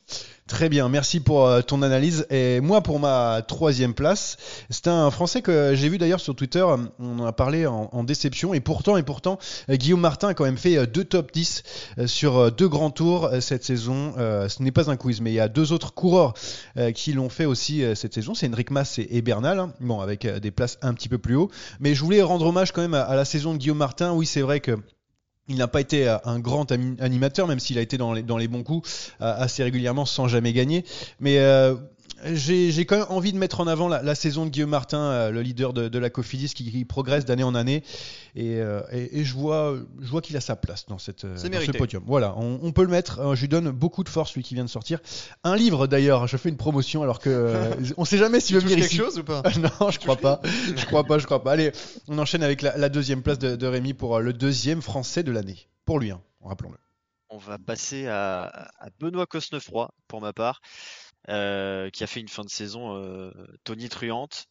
Très bien, merci pour euh, ton analyse. Et moi, pour ma troisième place, c'est un Français que j'ai vu d'ailleurs sur Twitter. On en a parlé en, en déception. Et pourtant, et pourtant, Guillaume Martin a quand même fait deux top 10 euh, sur deux grands tours cette saison. Ce n'est pas un quiz, mais il y a deux autres coureurs euh, qui l'ont fait aussi euh, cette saison. C'est Henrik Mas et, Bernal. hein. Bon, avec euh, des places un petit peu plus haut. Mais je voulais rendre hommage quand même à, la saison de Guillaume Martin. Oui, c'est vrai que. Il n'a pas été un grand animateur, même s'il a été dans les, bons coups assez régulièrement sans jamais gagner. Mais j'ai quand même envie de mettre en avant la, la saison de Guillaume Martin, euh, le leader de, de la Cofidis, qui, qui progresse d'année en année. Et, euh, et- et je vois, je vois qu'il a sa place dans, cette, euh, dans ce podium. Voilà, on, on peut le mettre. Euh, je lui donne beaucoup de force, lui qui vient de sortir. Un livre d'ailleurs, je fais une promotion alors que euh, on sait jamais s'il veut venir quelque ici. chose ou pas non, je crois pas. Je crois pas, je crois pas. Allez, on enchaîne avec la, la deuxième place de, de Rémi pour euh, le deuxième français de l'année. Pour lui, hein, rappelons-le. On va passer à, à Benoît Cosnefroy, pour ma part, euh, qui a fait une fin de saison euh, tonitruante.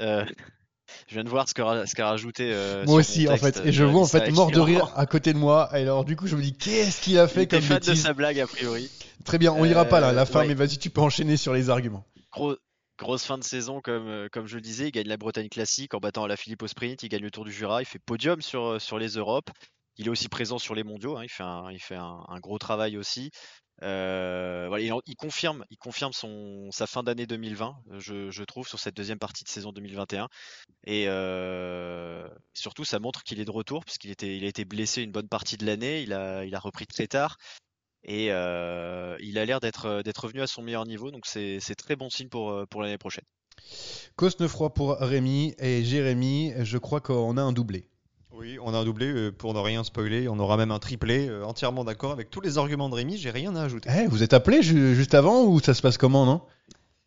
Euh, je viens de voir ce qu'a ce rajouté. euh, Moi aussi, en fait. Et je euh, vois en fait mort de rire à côté de moi. Et alors, du coup, je me dis, qu'est-ce qu'il a fait comme fan de sa blague, a priori. Très bien, on ira pas là, à la Euh, fin, ouais. mais vas-y, tu peux enchaîner sur les arguments. Gros- grosse fin de saison, comme, euh, comme je le disais. Il gagne la Bretagne classique en battant la Philippe au sprint. Il gagne le Tour du Jura. Il fait podium sur, euh, sur les Europes. Il est aussi présent sur les mondiaux. hein. Il fait un, il fait un, un gros travail aussi. Euh, il, confirme, il confirme son, sa fin d'année 2020, euh, je, trouve, sur cette deuxième partie de saison 2021. Et euh, surtout, ça montre qu'il est de retour, puisqu'il était, il a été blessé une bonne partie de l'année. Il a, il a repris très tard. Et euh, il a l'air d'être d'être revenu à son meilleur niveau, donc c'est c'est très bon signe pour, pour l'année prochaine. Cosnefroy pour Rémi et Jérémy, je crois qu'on a un doublé. Oui, on a un doublé euh, pour ne rien spoiler. On aura même un triplé. euh, entièrement d'accord avec tous les arguments de Rémi. J'ai rien à ajouter. Eh, vous êtes appelé ju- juste avant ou ça se passe comment, non?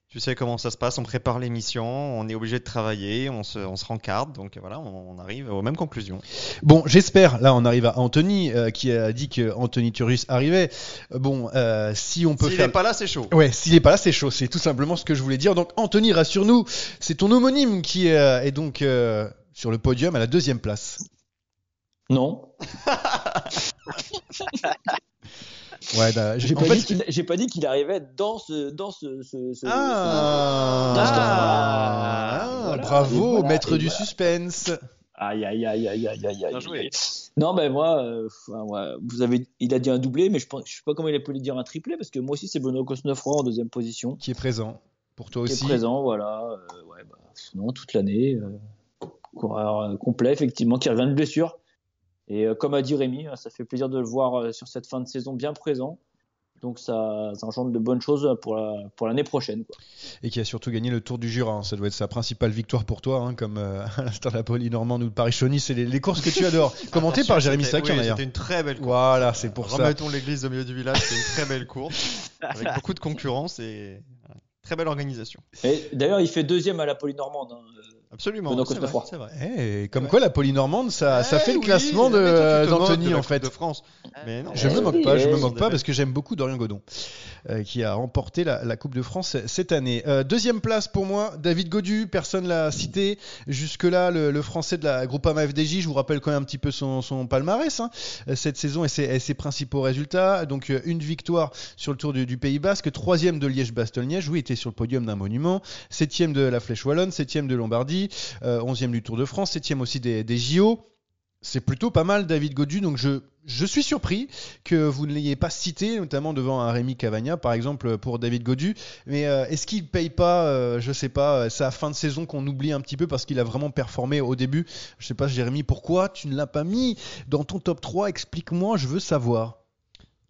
Tu sais comment ça se passe, on prépare l'émission, on est obligé de travailler, on se, on se rencarde, donc voilà, on, on arrive aux mêmes conclusions. Bon, j'espère, là on arrive à Anthony, euh, qui a dit que Anthony Turus arrivait. Bon, euh, si on peut S'il faire... n'est pas là, c'est chaud. Ouais, s'il est pas là, c'est chaud. C'est tout simplement ce que je voulais dire. Donc, Anthony, rassure-nous, c'est ton homonyme qui est, euh, est donc sur le podium à la deuxième place. Non. Ouais, bah, J'ai pas, fait, dit qu'il- j'ai pas dit qu'il arrivait dans ce. Dans ce, ce- ce- Ah, Dans ce ah, classement. Voilà, bravo, voilà, maître du voilà. suspense. Aïe, aïe, aïe, aïe, aïe, aïe, aïe. Bien joué. Non, ben moi, euh, enfin, ouais, vous avez, il a dit un doublé, mais je pense, je sais pas comment il a pu lui dire un triplé, parce que moi aussi, c'est Benoît Cosnefroy en deuxième position, Qui est présent pour toi qui aussi. est présent, voilà. euh, ouais, bah, non, toute l'année. euh, coureur euh, complet, effectivement, qui revient de blessure. Et euh, comme a dit Rémi, hein, ça fait plaisir de le voir euh, sur cette fin de saison bien présent. Donc ça, ça engendre de bonnes choses pour la- pour l'année prochaine. Quoi. Et qui a surtout gagné le Tour du Jura. hein. Ça doit être sa principale victoire pour toi, hein, comme euh, à l'instar de la Poly-Normande ou de Paris-Chauny. C'est les, les courses que tu adores. Commenté par Jérémy C'était- Sakian oui, d'ailleurs. C'était une très belle course. Voilà, c'est pour ça. Remettons l'église au milieu du village, c'est une très belle course, avec beaucoup de concurrence et très belle organisation. Et d'ailleurs, il fait deuxième à la Polynormande. hein. Absolument, Benoît c'est vrai. Eh, comme Ouais. quoi la Polynormande, ça, ça Eh fait le classement d'Anthony en fait. de France. Mais non, Je Eh me moque oui, pas, je eh me moque pas parce que j'aime beaucoup Dorian Godon, euh, qui a remporté la, la Coupe de France cette année. Euh, deuxième place pour moi, David Godu, personne l'a cité. Jusque-là, le, le français de la Groupama FDJ, je vous rappelle quand même un petit peu son, son palmarès hein, euh, cette saison et ses, et ses principaux résultats. Donc euh, une victoire sur le Tour du, du Pays Basque, troisième de Liège-Bastogne-Liège, oui, il était sur le podium d'un monument, septième de la Flèche Wallonne, septième de Lombardie, euh, onzième du Tour de France, septième aussi des, JO. C'est plutôt pas mal David Godu, donc je, je suis surpris que vous ne l'ayez pas cité, notamment devant un Rémi Cavagna, par exemple, pour David Godu. Mais euh, est-ce qu'il paye pas, euh, je sais pas, euh, sa fin de saison qu'on oublie un petit peu parce qu'il a vraiment performé au début? Je sais pas, Jérémy, pourquoi tu ne l'as pas mis dans ton top 3 Explique-moi, je veux savoir.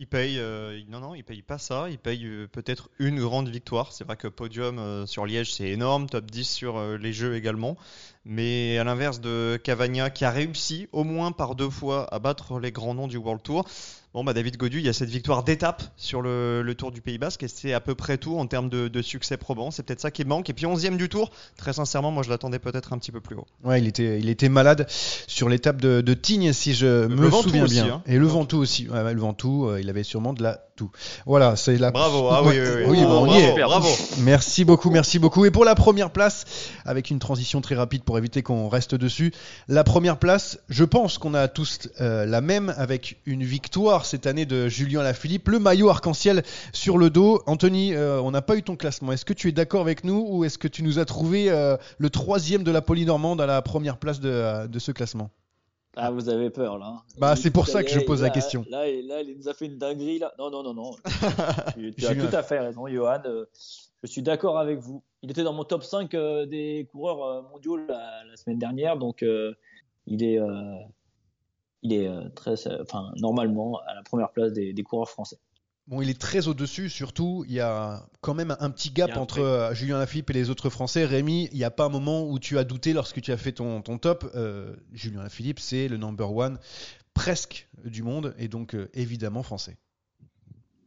Il paye, euh, non, non, il paye pas ça. Il paye euh, peut-être une grande victoire. C'est vrai que podium euh, sur Liège, c'est énorme. Top 10 sur les Jeux également. Mais à l'inverse de Cavagna, qui a réussi au moins par deux fois à battre les grands noms du World Tour. Bon, bah David Godu, il y a cette victoire d'étape sur le, le Tour du Pays Basque et c'est à peu près tout en termes de, de succès probant. C'est peut-être ça qui manque. Et puis 11e du Tour, très sincèrement, moi je l'attendais peut-être un petit peu plus haut. Ouais, il était, il était malade sur l'étape de, de Tignes, si je me Ventoux souviens aussi, bien. hein. Et le Ventoux aussi. Ouais, le Ventoux, euh, il avait sûrement de la Voilà, c'est la. Bravo, ah oui, oui, oui. Oui, Bravo, bon, on y est. bravo. Merci beaucoup, merci beaucoup. Et pour la première place, avec une transition très rapide pour éviter qu'on reste dessus, la première place, je pense qu'on a tous euh, la même avec une victoire cette année de Julien Lafilippe, le maillot arc-en-ciel sur le dos. Anthony, euh, on n'a pas eu ton classement. Est-ce que tu es d'accord avec nous ou est-ce que tu nous as trouvé euh, le troisième de la Polynormande à la première place de, de ce classement? Ah, vous avez peur là. hein. Bah, c'est pour ça que je pose là, la question. Là, il- là, il nous a fait une dinguerie là. Non, non, non, non. tu, tu as tout à fait raison, Johan. Euh, Je suis d'accord avec vous. Il était dans mon top 5 euh, des coureurs euh, mondiaux la, la semaine dernière, donc il est, il est très, enfin, normalement à la première place des, des coureurs français. Bon, il est très au-dessus, surtout, il y a quand même un petit gap entre euh, Julien Lafilippe et les autres Français. Rémi, il n'y a pas un moment où tu as douté lorsque tu as fait ton, ton top. Euh, Julien Lafilippe, c'est le number one presque du monde et donc euh, évidemment français.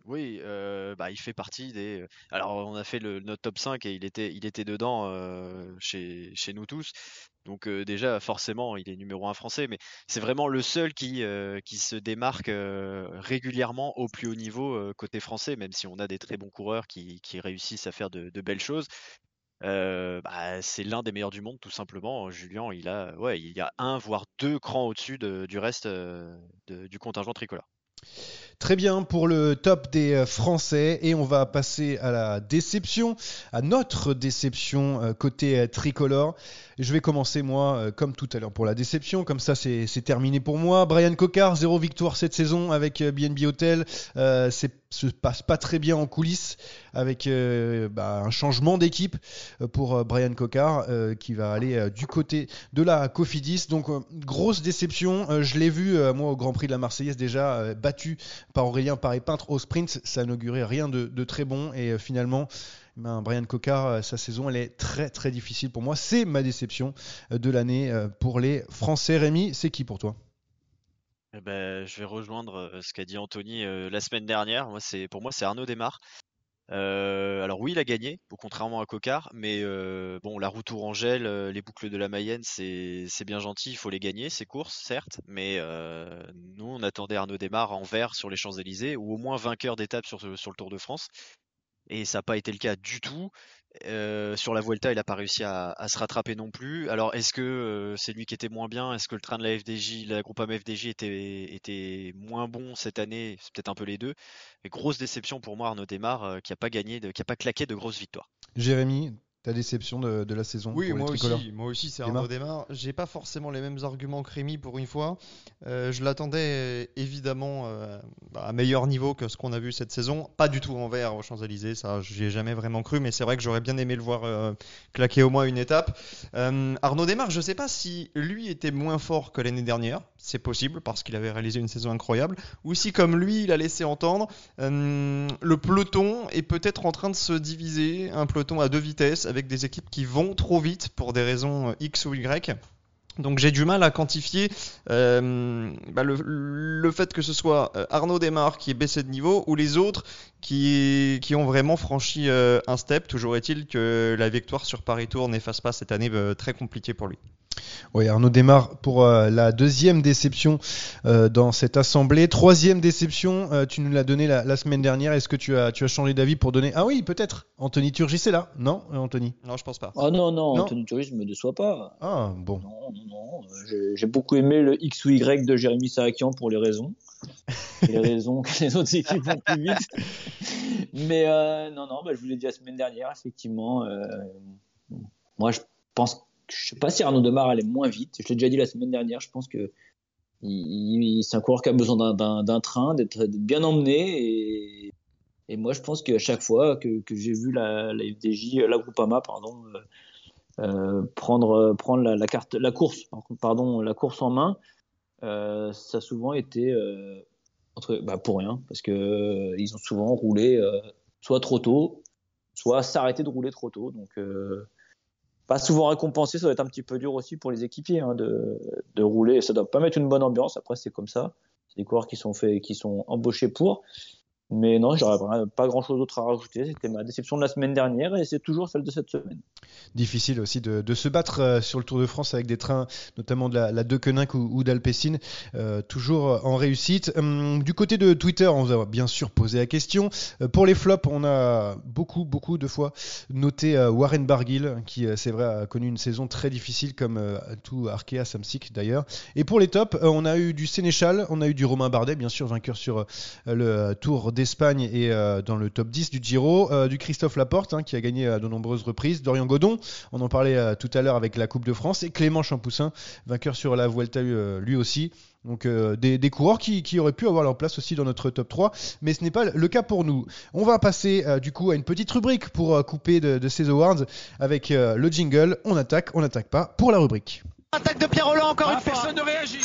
Oui, euh, bah, il fait partie des. Alors, on a fait le, notre top 5 et il était, il était dedans euh, chez, nous tous. Donc, euh, déjà, forcément, il est numéro un français, mais c'est vraiment le seul qui, euh, se démarque euh, régulièrement au plus haut niveau euh, côté français, même si on a des très bons coureurs qui, réussissent à faire de, belles choses. Euh, bah, c'est l'un des meilleurs du monde, tout simplement. Julien, il a, ouais, il y a un voire deux crans au-dessus de- du reste euh, du contingent tricolore. Très bien pour le top des euh, Français et on va passer à la déception, à notre déception euh, côté euh, tricolore. Je vais commencer moi comme tout à l'heure pour la déception, comme ça c'est terminé pour moi. Brian Cocard, zéro victoire cette saison avec BNB Hotel, euh, c'est se passe pas très bien en coulisses avec bah, un changement d'équipe pour Brian Cocard qui va aller du côté de la Cofidis. Donc grosse déception. Je l'ai vu moi au Grand Prix de la Marseillaise déjà euh, battu par Aurélien Paré-Peintre au sprint. Ça n'augurait rien de, très bon et euh, finalement. Ben, Brian Cocard, euh, sa saison, elle est très très difficile pour moi. C'est ma déception euh, de l'année pour les Français. Rémi, c'est qui pour toi? Eh ben, je vais rejoindre ce qu'a dit Anthony la semaine dernière. Moi, pour moi, c'est Arnaud Desmar. Euh, alors oui, il a gagné, contrairement à Cocard, mais euh, bon, la route Tourangelle, euh, les boucles de la Mayenne, c'est bien gentil, il faut les gagner, ces courses, certes, mais nous, on attendait Arnaud Desmar en vert sur les Champs-Élysées, ou au moins vainqueur d'étape sur, sur le Tour de France, et ça n'a pas été le cas du tout. Euh, sur la Vuelta, il n'a pas réussi à, à se rattraper non plus. Alors, est-ce que euh, c'est lui qui était moins bien? Est-ce que le train de la FDJ, la Groupama FDJ était, était moins bon cette année? C'est peut-être un peu les deux. Mais grosse déception pour moi, Arnaud Démarre, euh, qui a pas gagné, de, qui a pas claqué de grosses victoires. Jérémy, ta déception de, de la saison Oui, pour moi aussi, moi aussi, c'est. Arnaud Démarre. J'ai pas forcément les mêmes arguments que Rémi pour une fois. Euh, je l'attendais évidemment euh, à meilleur niveau que ce qu'on a vu cette saison. Pas du tout en vert aux Champs-Élysées, ça j'y ai jamais vraiment cru, mais c'est vrai que j'aurais bien aimé le voir euh, claquer au moins une étape. Arnaud Démarre, je sais pas si lui était moins fort que l'année dernière, c'est possible parce qu'il avait réalisé une saison incroyable, ou si comme lui il a laissé entendre, euh, le peloton est peut-être en train de se diviser, un peloton à deux vitesses avec des équipes qui vont trop vite pour des raisons euh, X ou Y. Donc j'ai du mal à quantifier euh, bah, le, fait que ce soit Arnaud Desmar qui est baissé de niveau ou les autres qui, ont vraiment franchi un step. Toujours est-il que la victoire sur Paris Tour n'efface pas cette année très compliquée pour lui. Oui, Arnaud démarre pour euh, la deuxième déception euh, dans cette assemblée. Troisième déception, euh, tu nous l'as donné la, la semaine dernière. Est-ce que tu as, tu as changé d'avis pour donner? Ah oui, peut-être. Anthony Turgis est là Non, Anthony? Non, je pense pas. Ah non, non, Non? Anthony Turgis ne me déçoit pas. Ah, bon. Non, non, non. J'ai- J'ai beaucoup aimé le X ou Y de Jérémy Sarakian pour les raisons. les raisons que les autres équipes vont plus vite. Mais euh, non, non, bah, je vous l'ai dit la semaine dernière, effectivement. euh, moi, je pense, je sais pas si Arnaud Demar allait moins vite. Je l'ai déjà dit la semaine dernière. Je pense que c'est un coureur qui a besoin d'un- train, d'être bien emmené. Et, moi, je pense qu'à chaque fois que, j'ai vu la, FDJ, la Groupama, pardon, euh, euh, prendre la, course, pardon, la course en main, euh, ça a souvent été bah, pour rien, parce que ils ont souvent roulé soit trop tôt, soit s'arrêter de rouler trop tôt. Donc, pas souvent récompensé, ça doit être un petit peu dur aussi pour les équipiers hein, de, de rouler. Ça doit pas mettre une bonne ambiance. Après, c'est comme ça. C'est des coureurs qui sont faits, qui sont embauchés pour. Mais non, j'aurais pas grand chose d'autre à rajouter. C'était ma déception de la semaine dernière et c'est toujours celle de cette semaine. Difficile aussi de, se battre euh, sur le Tour de France avec des trains, notamment de la, la De Koninck ou, ou d'Alpecin, euh, toujours en réussite. Hum, du côté de Twitter, on vous a bien sûr posé la question. Euh, pour les flops, on a beaucoup, beaucoup de fois noté Warren Barguil, qui, c'est vrai, a connu une saison très difficile, comme tout Arkea Samsic d'ailleurs. Et pour les tops, on a eu du Sénéchal, on a eu du Romain Bardet, bien sûr, vainqueur sur le Tour d'Espagne et euh, dans le top 10 du Giro, euh, du Christophe Laporte, hein, qui a gagné à de nombreuses reprises, Dorian Godon, on en parlait euh, tout à l'heure avec la Coupe de France, et Clément Champoussin, vainqueur sur la Vuelta euh, lui aussi. Donc euh, des, des coureurs qui, qui auraient pu avoir leur place aussi dans notre top 3, mais ce n'est pas le cas pour nous. On va passer euh, du coup à une petite rubrique pour euh, couper de, de ces awards avec euh, le jingle. On attaque, on n'attaque pas pour la rubrique. Attaque de Pierre Roland encore une fois. Personne ne réagit.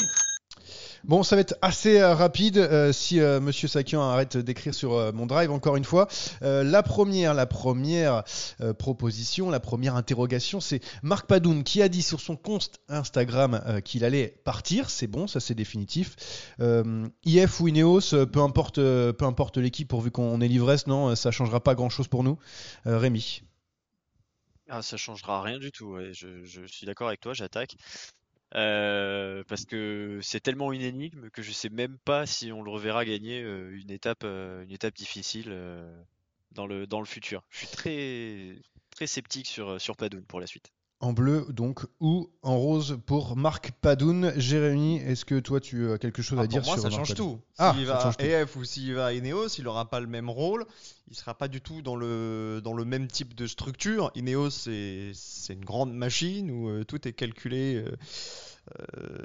Bon, ça va être assez euh, rapide euh, si euh, Monsieur Sakian arrête d'écrire sur euh, mon drive encore une fois. La première, la première proposition, la première interrogation, c'est Marc Padoun qui a dit sur son compte Instagram qu'il allait partir. C'est bon, ça c'est définitif. IF ou Ineos, peu importe, peu importe l'équipe pourvu qu'on ait l'ivresse, non, ça changera pas grand chose pour nous. Rémi. Ah, ça changera rien du tout. je suis d'accord avec toi, j'attaque. Euh, parce que c'est tellement une énigme que je sais même pas si on le reverra gagner euh, une étape, euh, une étape difficile dans le dans le futur. Je suis très très sceptique sur sur Padoun pour la suite. En bleu donc ou en rose pour Marc Padoun. Jérémy, est-ce que toi tu as quelque chose Ah, à dire moi, sur ça Marc change Padoun tout. Ah, s'il va à EF ou s'il va à Ineos, il n'aura pas le même rôle. Il sera pas du tout dans le, dans le même type de structure. Ineos, c'est c'est une grande machine où euh, tout est calculé. euh,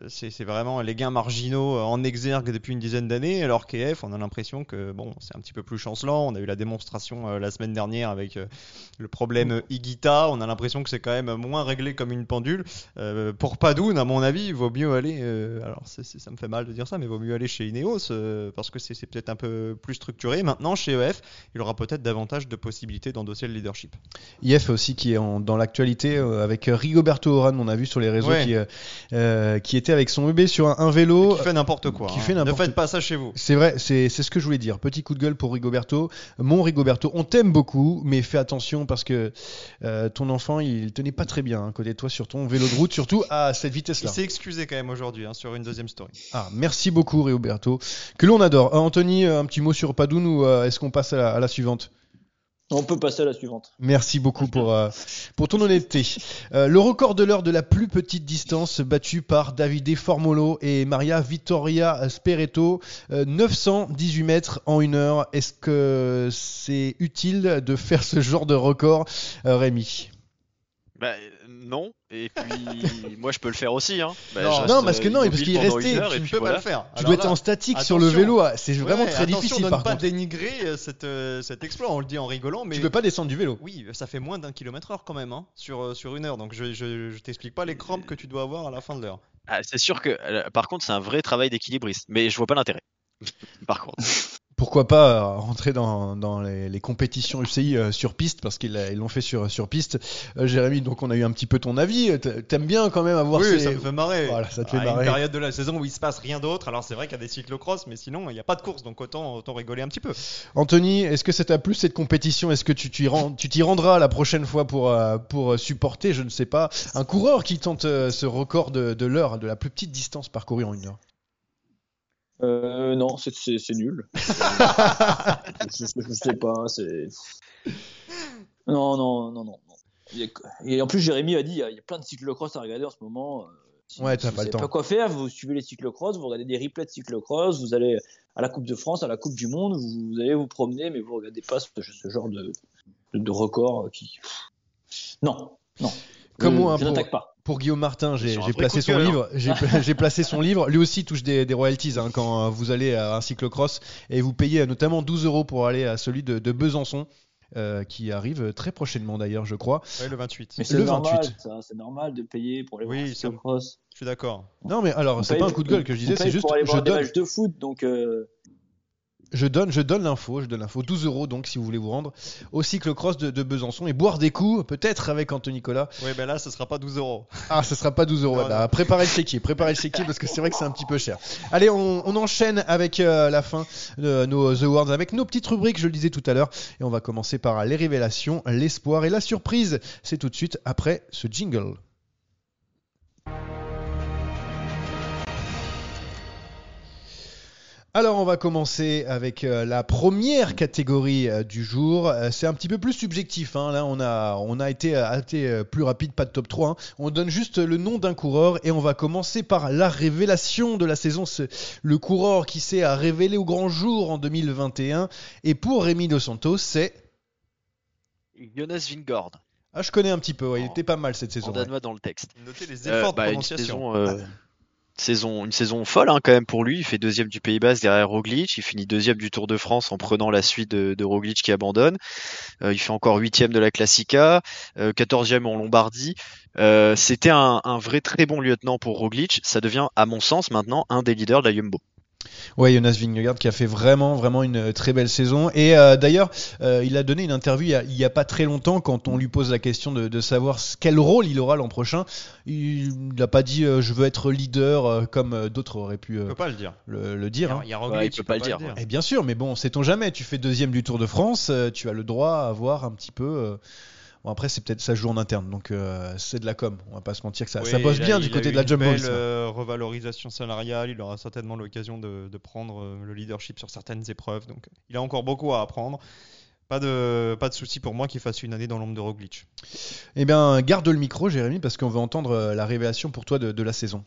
c'est c'est vraiment les gains marginaux euh, en exergue depuis une dizaine d'années, alors qu'EF, on a l'impression que bon, c'est un petit peu plus chancelant. On a eu la démonstration euh, la semaine dernière avec euh, le problème euh, Higuita. On a l'impression que c'est quand même moins réglé comme une pendule. Euh, pour Padoun, à mon avis, il vaut mieux aller. euh, alors, ça me fait mal de dire ça, mais il vaut mieux aller chez Ineos euh, parce que c'est peut-être un peu plus structuré. Maintenant, chez EF, il aura peut-être davantage de possibilités d'endosser le leadership. IF aussi qui est en- dans l'actualité euh, avec Rigoberto Oran, on a vu sur les réseaux Ouais. qui, euh, qui était avec son bébé sur un, un vélo. Qui fait n'importe quoi. Qui hein. fait n'importe- Ne faites pas ça chez vous. C'est vrai, c'est ce que je voulais dire. Petit coup de gueule pour Rigoberto. Mon Rigoberto, on t'aime beaucoup, mais fais attention parce que euh, ton enfant, il tenait pas très bien hein, côté de toi sur ton vélo de route, surtout à cette Il vitesse-là. s'est excusé quand même aujourd'hui hein, sur une deuxième story. Ah, merci beaucoup Rigoberto, que l'on adore. Euh, Anthony, un petit mot sur Padoun ou euh, est-ce qu'on passe à la, à la suivante? On peut passer à la suivante. Merci beaucoup pour, euh, pour ton honnêteté. Euh, le record de l'heure de la plus petite distance battu par Davide Formolo et Maria Vittoria Speretto, euh, 918 mètres en une heure. Est-ce que c'est utile de faire ce genre de record, euh, Rémi? Bah, euh, non. Et puis, moi, je peux le faire aussi. Hein. Bah, Non, reste, non, parce que euh, non, parce qu'il une heure, tu ne peux voilà. pas le faire. Tu Alors dois être en statique sur le vélo, ah, c'est vraiment Ouais, très difficile de par ne pas contre. dénigrer euh, cette, euh, cet exploit, on le dit en rigolant, mais Tu peux pas descendre du vélo. oui, ça fait moins d'un kilomètre heure quand même hein, sur, euh, sur une heure, donc je, je, je t'explique pas les crampes que tu dois avoir à la fin de l'heure. Ah, c'est sûr que, euh, par contre, c'est un vrai travail d'équilibriste. Mais je vois pas l'intérêt. par contre. Pourquoi pas euh, rentrer dans, dans les, les compétitions UCI euh, sur piste parce qu'ils ils l'ont fait sur, sur piste. Euh, Jérémy, donc on a eu un petit peu ton avis. Euh, t'a- T'aimes bien quand même avoir oui, ces... ça me fait marrer. Voilà, ça te fait À marrer. Une période de la saison où il se passe rien d'autre, alors c'est vrai qu'il y a des cyclocross, mais sinon il n'y a pas de course, donc autant, autant rigoler un petit peu. Anthony, est-ce que ça t'a plu cette compétition? Est-ce que tu t'y t'y rendras la prochaine fois pour, euh, pour supporter, je ne sais pas, un coureur qui tente euh, ce record de, de l'heure, de la plus petite distance parcourue en une heure? Euh, non, c'est- c'est c'est nul. je, je- je sais pas, c'est. Non, non, non, non. non. Il y a- Et en plus, Jérémy a dit il y a, il y a plein de cyclocross à regarder en ce moment. euh, Si, Ouais, si t'as vous pas le savez temps. pas quoi faire, vous suivez les cyclocross, vous regardez des replays de cyclocross, vous allez à la Coupe de France, à la Coupe du Monde, vous, vous allez vous promener, mais vous regardez pas ce, ce genre de, de, de record qui. Non, non. Comme moi, je n'attaque pas. Pour Guillaume Martin, j'ai placé son livre. J'ai j'ai placé son livre. Lui aussi touche des, des royalties hein, quand euh, vous allez à un cyclocross et vous payez euh, notamment 12 euros pour aller à celui de, de Besançon. euh, qui arrive très prochainement d'ailleurs, je crois. Ouais, le 28. Mais c'est normal, 28. ça, c'est normal de payer pour les Oui, cyclocross. Je suis d'accord. Non, mais alors, c'est pas un coup de gueule que je disais, c'est juste pour aller je voir des donne, matchs de foot, donc euh, je donne, je donne l'info, je donne l'info. 12 euros donc si vous voulez vous rendre au cyclocross de, de Besançon et boire des coups, peut-être avec Anthony Nicolas. Oui, ben là, ce sera pas 12 euros. Ah, ce sera pas 12 euros. Non, bah, préparez le chéquier, préparez le chéquier parce que c'est vrai que c'est un petit peu cher. Allez, on, on enchaîne avec euh, la fin de nos The Awards, avec nos petites rubriques, je le disais tout à l'heure. Et on va commencer par les révélations, l'espoir et la surprise. C'est tout de suite après ce jingle. Alors on va commencer avec euh, la première catégorie euh, du jour. Euh, c'est un petit peu plus subjectif. hein. Là on a, on a été, été, plus rapide, pas de top 3. hein. On donne juste le nom d'un coureur et on va commencer par la révélation de la saison. C'est le coureur qui s'est à révéler au grand jour en 2021. Et pour Rémi Dos Santos, c'est... Jonas Vingord, Ah je connais un petit peu, ouais, il était pas mal cette saison. en ouais. danois dans le texte. Notez les Euh, efforts de bah, une prononciation. saison, euh, saison, une saison folle hein, quand même pour lui. Il fait deuxième du Pays Basque derrière Roglic. Il finit deuxième du Tour de France en prenant la suite de, Roglic qui abandonne. Euh, il fait encore huitième de la Classica, euh, quatorzième en Lombardie. Euh, C'était un, un vrai très bon lieutenant pour Roglic. Ça devient, à mon sens, maintenant un des leaders de la Jumbo. Ouais, Jonas Vingegaard qui a fait vraiment, vraiment une euh, très belle saison. Et euh, d'ailleurs, euh, il a donné une interview il y a, il y a pas très longtemps quand on lui pose la question de, de savoir quel rôle il aura l'an prochain. Il n'a pas dit euh, je veux être leader euh, comme euh, d'autres auraient pu euh, peut pas le dire. le, le dire. hein. Il y a Ouais, Roglic, il peut pas le dire. Et bien sûr, mais bon, sait-on jamais. Tu fais deuxième du Tour de France, euh, tu as le droit à avoir un petit peu. Bon après c'est peut-être ça joue en interne, donc euh, c'est de la com. On va pas se mentir que ça, Oui, ça bosse bien du côté de la une Jumbo. belle Visma. euh, revalorisation salariale, il aura certainement l'occasion de, de prendre euh, le leadership sur certaines épreuves. Donc, il a encore beaucoup à apprendre. Pas de, pas de souci pour moi qu'il fasse une année dans l'ombre de Roglic. Eh bien, garde le micro, Jérémy, parce qu'on veut entendre la révélation pour toi de, de la saison.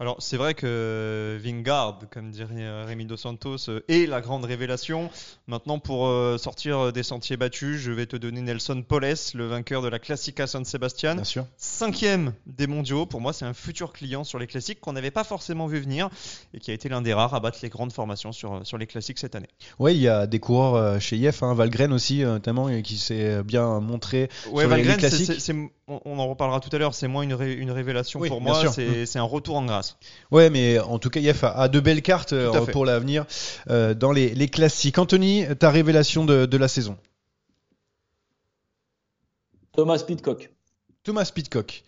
Alors, c'est vrai que Vingard, comme dirait euh, Rémi Dos Santos, euh, est la grande révélation. Maintenant, pour euh, sortir des sentiers battus, je vais te donner Nelson Poles, le vainqueur de la Classica San Sebastian. Bien sûr. Cinquième des mondiaux. Pour moi, c'est un futur client sur les classiques qu'on n'avait pas forcément vu venir et qui a été l'un des rares à battre les grandes formations sur, sur les classiques cette année. Ouais, il y a des coureurs chez IF, hein, Valgren aussi, notamment, qui s'est bien montré. Ouais, sur les- les Valgren, on, en reparlera tout à l'heure, c'est moins une, ré- une révélation Oui, pour moi, c'est c'est un retour en grâce. Ouais, mais en tout cas, IF a, a de belles cartes euh, pour l'avenir euh, dans les, les classiques. Anthony, ta révélation de, de la saison Thomas Pitcock. Thomas Pitcock.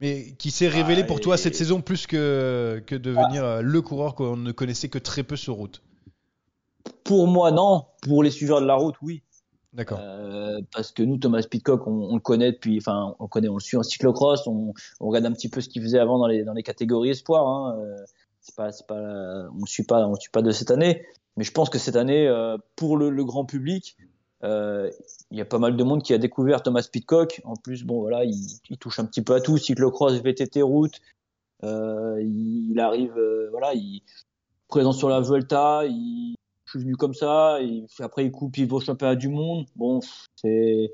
Mais qui s'est révélé Ah, pour toi et- cette saison plus que, que devenir euh, le coureur qu'on ne connaissait que très peu sur route. Pour moi, non. Pour les suiveurs de la route, oui. D'accord. Euh, parce que nous, Thomas Pitcock, on, on le connaît depuis, enfin, on connaît, on le suit en cyclocross, on, on regarde un petit peu ce qu'il faisait avant dans les, dans les catégories espoirs. Hein. Euh, c'est pas, c'est pas, on suit pas, on suit pas de cette année. Mais je pense que cette année, euh, pour le, le grand public, euh, il y a pas mal de monde qui a découvert Thomas Pitcock. En plus, bon, voilà, il, il touche un petit peu à tout, cyclocross, VTT, route. Euh, il, il arrive, euh, voilà, il présent sur la Vuelta, il je suis venu comme ça, après il coupe, il va au championnat du monde. Bon, c'est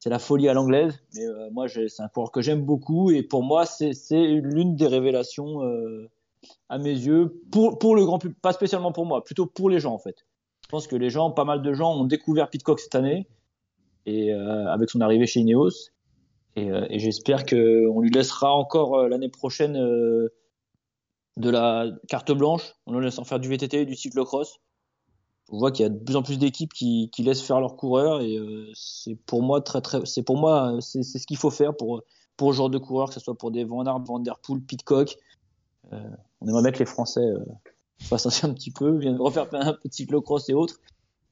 c'est la folie à l'anglaise, mais euh, moi c'est un coureur que j'aime beaucoup et pour moi c'est l'une des révélations euh, à mes yeux pour le grand public, pas spécialement pour moi, plutôt pour les gens en fait. Je pense que les gens, pas mal de gens ont découvert Pitcock cette année et euh, avec son arrivée chez Ineos et, j'espère que on lui laissera encore l'année prochaine de la carte blanche, on lui laisse en faire du VTT du cyclocross on voit qu'il y a de plus en plus d'équipes qui, qui laissent faire leurs coureurs et euh, c'est pour moi très très c'est pour moi c'est c'est ce qu'il faut faire pour pour ce genre de coureurs que ce soit pour des Van Aert, Van Der Poel, Pitcock. Euh, on aimerait bien que les Français euh, fassent un petit peu viennent refaire un de cyclocross et autres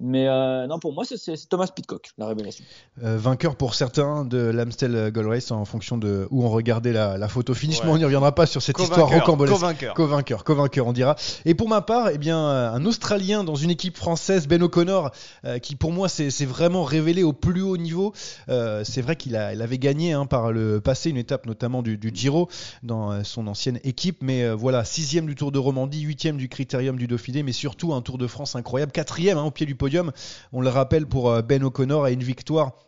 mais euh, non pour moi c'est- Thomas Pitcock la révélation Euh, vainqueur pour certains de l'Amstel Gold Race en fonction de où on regardait la, la photo finish, mais Ouais. on n'y reviendra pas sur cette histoire Co-vainqueur, rocambolesque. co-vainqueur. Co-vainqueur, co-vainqueur, on dira. Et pour ma part, eh bien, euh, un Australien dans une équipe française, Ben O'Connor, euh, qui pour moi s'est vraiment révélé au plus haut niveau. Euh, c'est vrai qu'il avait gagné hein, par le passé une étape notamment du, du Giro dans euh, son ancienne équipe, mais euh, voilà, sixième du Tour de Romandie, huitième du Critérium du Dauphiné, mais surtout un Tour de France incroyable, quatrième hein, au pied du podium. On le rappelle pour euh, Ben O'Connor et une victoire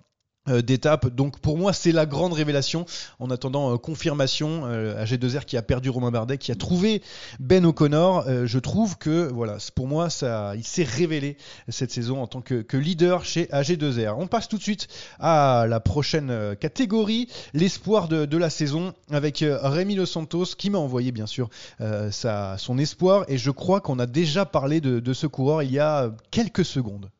d'étape. Donc pour moi, c'est la grande révélation. En attendant euh, confirmation, euh, AG2R qui a perdu Romain Bardet, qui a trouvé Ben O'Connor, euh, je trouve que voilà, pour moi, ça, il s'est révélé cette saison en tant que, que leader chez AG2R. On passe tout de suite à la prochaine euh, catégorie, l'espoir de, de la saison, avec euh, Rémi Los Santos qui m'a envoyé bien sûr euh, sa, son espoir. Et je crois qu'on a déjà parlé de, de ce coureur il y a euh, quelques secondes.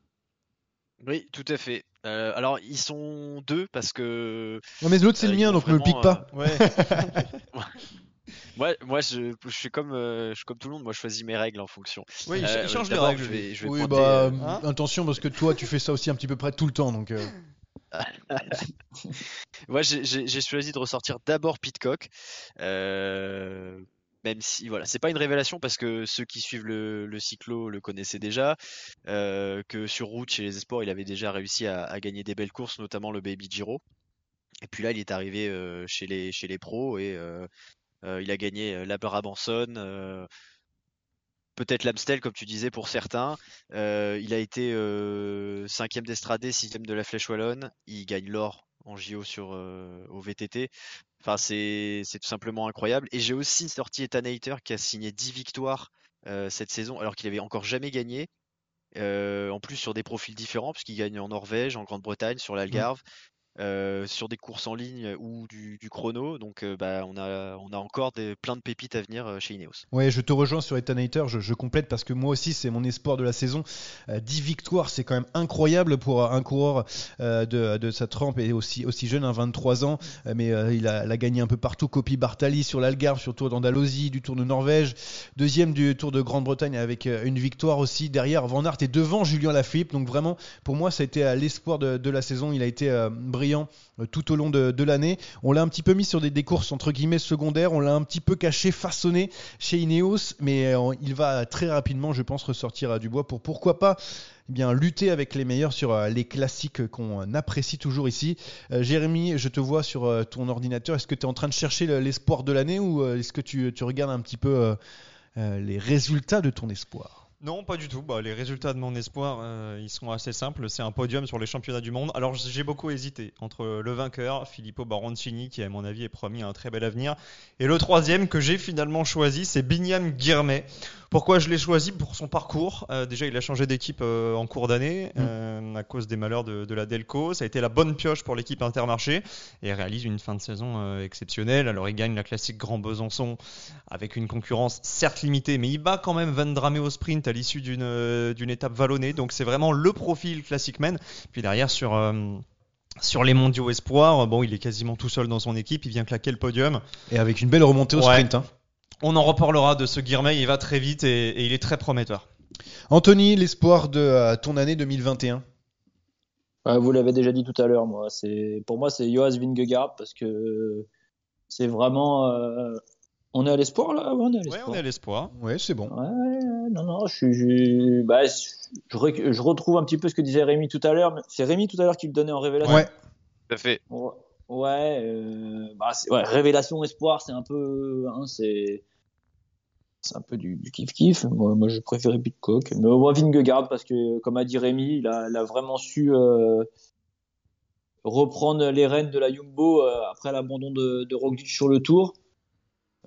Oui, tout à fait. Euh, alors, ils sont deux parce que. Non mais l'autre c'est euh, le ils mien, donc ne le pique pas. Ouais. Moi, moi je, je suis comme, euh, je suis comme tout le monde. Moi, je choisis mes règles en fonction. Oui, il Euh, il change les règles. Je vais, je vais Oui, pointer, bah, euh, hein attention parce que toi, tu fais ça aussi un petit peu près tout le temps, donc. euh, Moi, j'ai choisi de ressortir d'abord Pitcock. Même si, voilà, c'est pas une révélation parce que ceux qui suivent le, cyclo le connaissaient déjà. euh, que sur route, chez les Esports, il avait déjà réussi à, gagner des belles courses, notamment le Baby Giro. Et puis là, il est arrivé euh, chez les pros et euh, il a gagné la Brabanson, peut-être l'Amstel comme tu disais pour certains. Il a été cinquième d'Estradé, sixième de la Flèche Wallonne. Il gagne l'or en JO sur euh, au VTT. Enfin, c'est tout simplement incroyable. Et j'ai aussi sorti Ethan Hayter qui a signé 10 victoires euh, cette saison alors qu'il avait encore jamais gagné. Euh, en plus sur des profils différents puisqu'il gagne en Norvège, en Grande-Bretagne, sur l'Algarve. Euh, sur des courses en ligne ou du, chrono, donc euh, bah, on a encore des, plein de pépites à venir euh, chez Ineos. Ouais, je te rejoins sur Ethan je, complète parce que moi aussi c'est mon espoir de la saison. Euh, 10 victoires, c'est quand même incroyable pour un coureur de, sa trempe et aussi, jeune, hein, 23 ans, mais il, a, gagné un peu partout. Copy Bartali sur l'Algarve, sur Tour d'Andalousie, du Tour de Norvège, deuxième du Tour de Grande-Bretagne avec une victoire aussi derrière Van Aert et devant Julien Lafilippe. Donc vraiment, pour moi, ça a été l'espoir de, de la saison. Il a été euh, euh, tout au long de, l'année. On l'a un petit peu mis sur des, courses entre guillemets secondaires, on l'a un petit peu caché, façonné chez Ineos, mais euh, il va très rapidement, je pense, ressortir à du bois pour pourquoi pas eh bien lutter avec les meilleurs sur euh, les classiques qu'on apprécie toujours ici. Jérémy, je te vois sur ton ordinateur. Est-ce que tu es en train de chercher le- l'espoir de l'année ou est-ce que tu, regardes un petit peu les résultats de ton espoir? Non, pas du tout. Bah, les résultats de mon espoir, euh, ils sont assez simples. C'est un podium sur les championnats du monde. Alors j'ai beaucoup hésité entre le vainqueur, Filippo Baroncini, qui à mon avis est promis un très bel avenir, et le troisième que j'ai finalement choisi, c'est Binyam Guirmet. Pourquoi je l'ai choisi Pour son parcours. Euh, déjà, il a changé d'équipe euh, en cours d'année euh, à cause des malheurs de, de la Delco. Ça a été la bonne pioche pour l'équipe Intermarché et réalise une fin de saison exceptionnelle. Alors, il gagne la classique Grand Besançon avec une concurrence certes limitée, mais il bat quand même Van Dramé au sprint à l'issue d'une étape vallonnée. Donc, c'est vraiment le profil classic man. Puis derrière, sur. Sur les mondiaux espoirs, bon, il est quasiment tout seul dans son équipe, il vient claquer le podium. Et avec une belle remontée au Ouais. sprint. hein. On en reparlera de ce Guirmay, il va très vite et, et il est très prometteur. Anthony, l'espoir de euh, ton année 2021 Ouais, vous l'avez déjà dit tout à l'heure, moi. C'est pour moi c'est Joas Vingegaard parce que c'est vraiment. euh, On est à l'espoir là? Ouais, on est à Ouais, l'espoir. on est à l'espoir. Ouais, c'est bon. Ouais, ouais, non, non, je, suis- je, bah, je, je re- je retrouve un petit peu ce que disait Rémi tout à l'heure. C'est Rémi tout à l'heure qui le donnait en révélation. Ouais. Tout à fait. Ouais, euh, bah, ouais, révélation, espoir, c'est un peu, hein, c'est, c'est un peu du, du kiff kiff. Moi, moi, je préférais Pitcock, mais moi Vingegaard parce que, comme a dit Rémi, il a, il a vraiment su euh, reprendre les rênes de la Jumbo euh, après l'abandon de, de Roglic sur le Tour.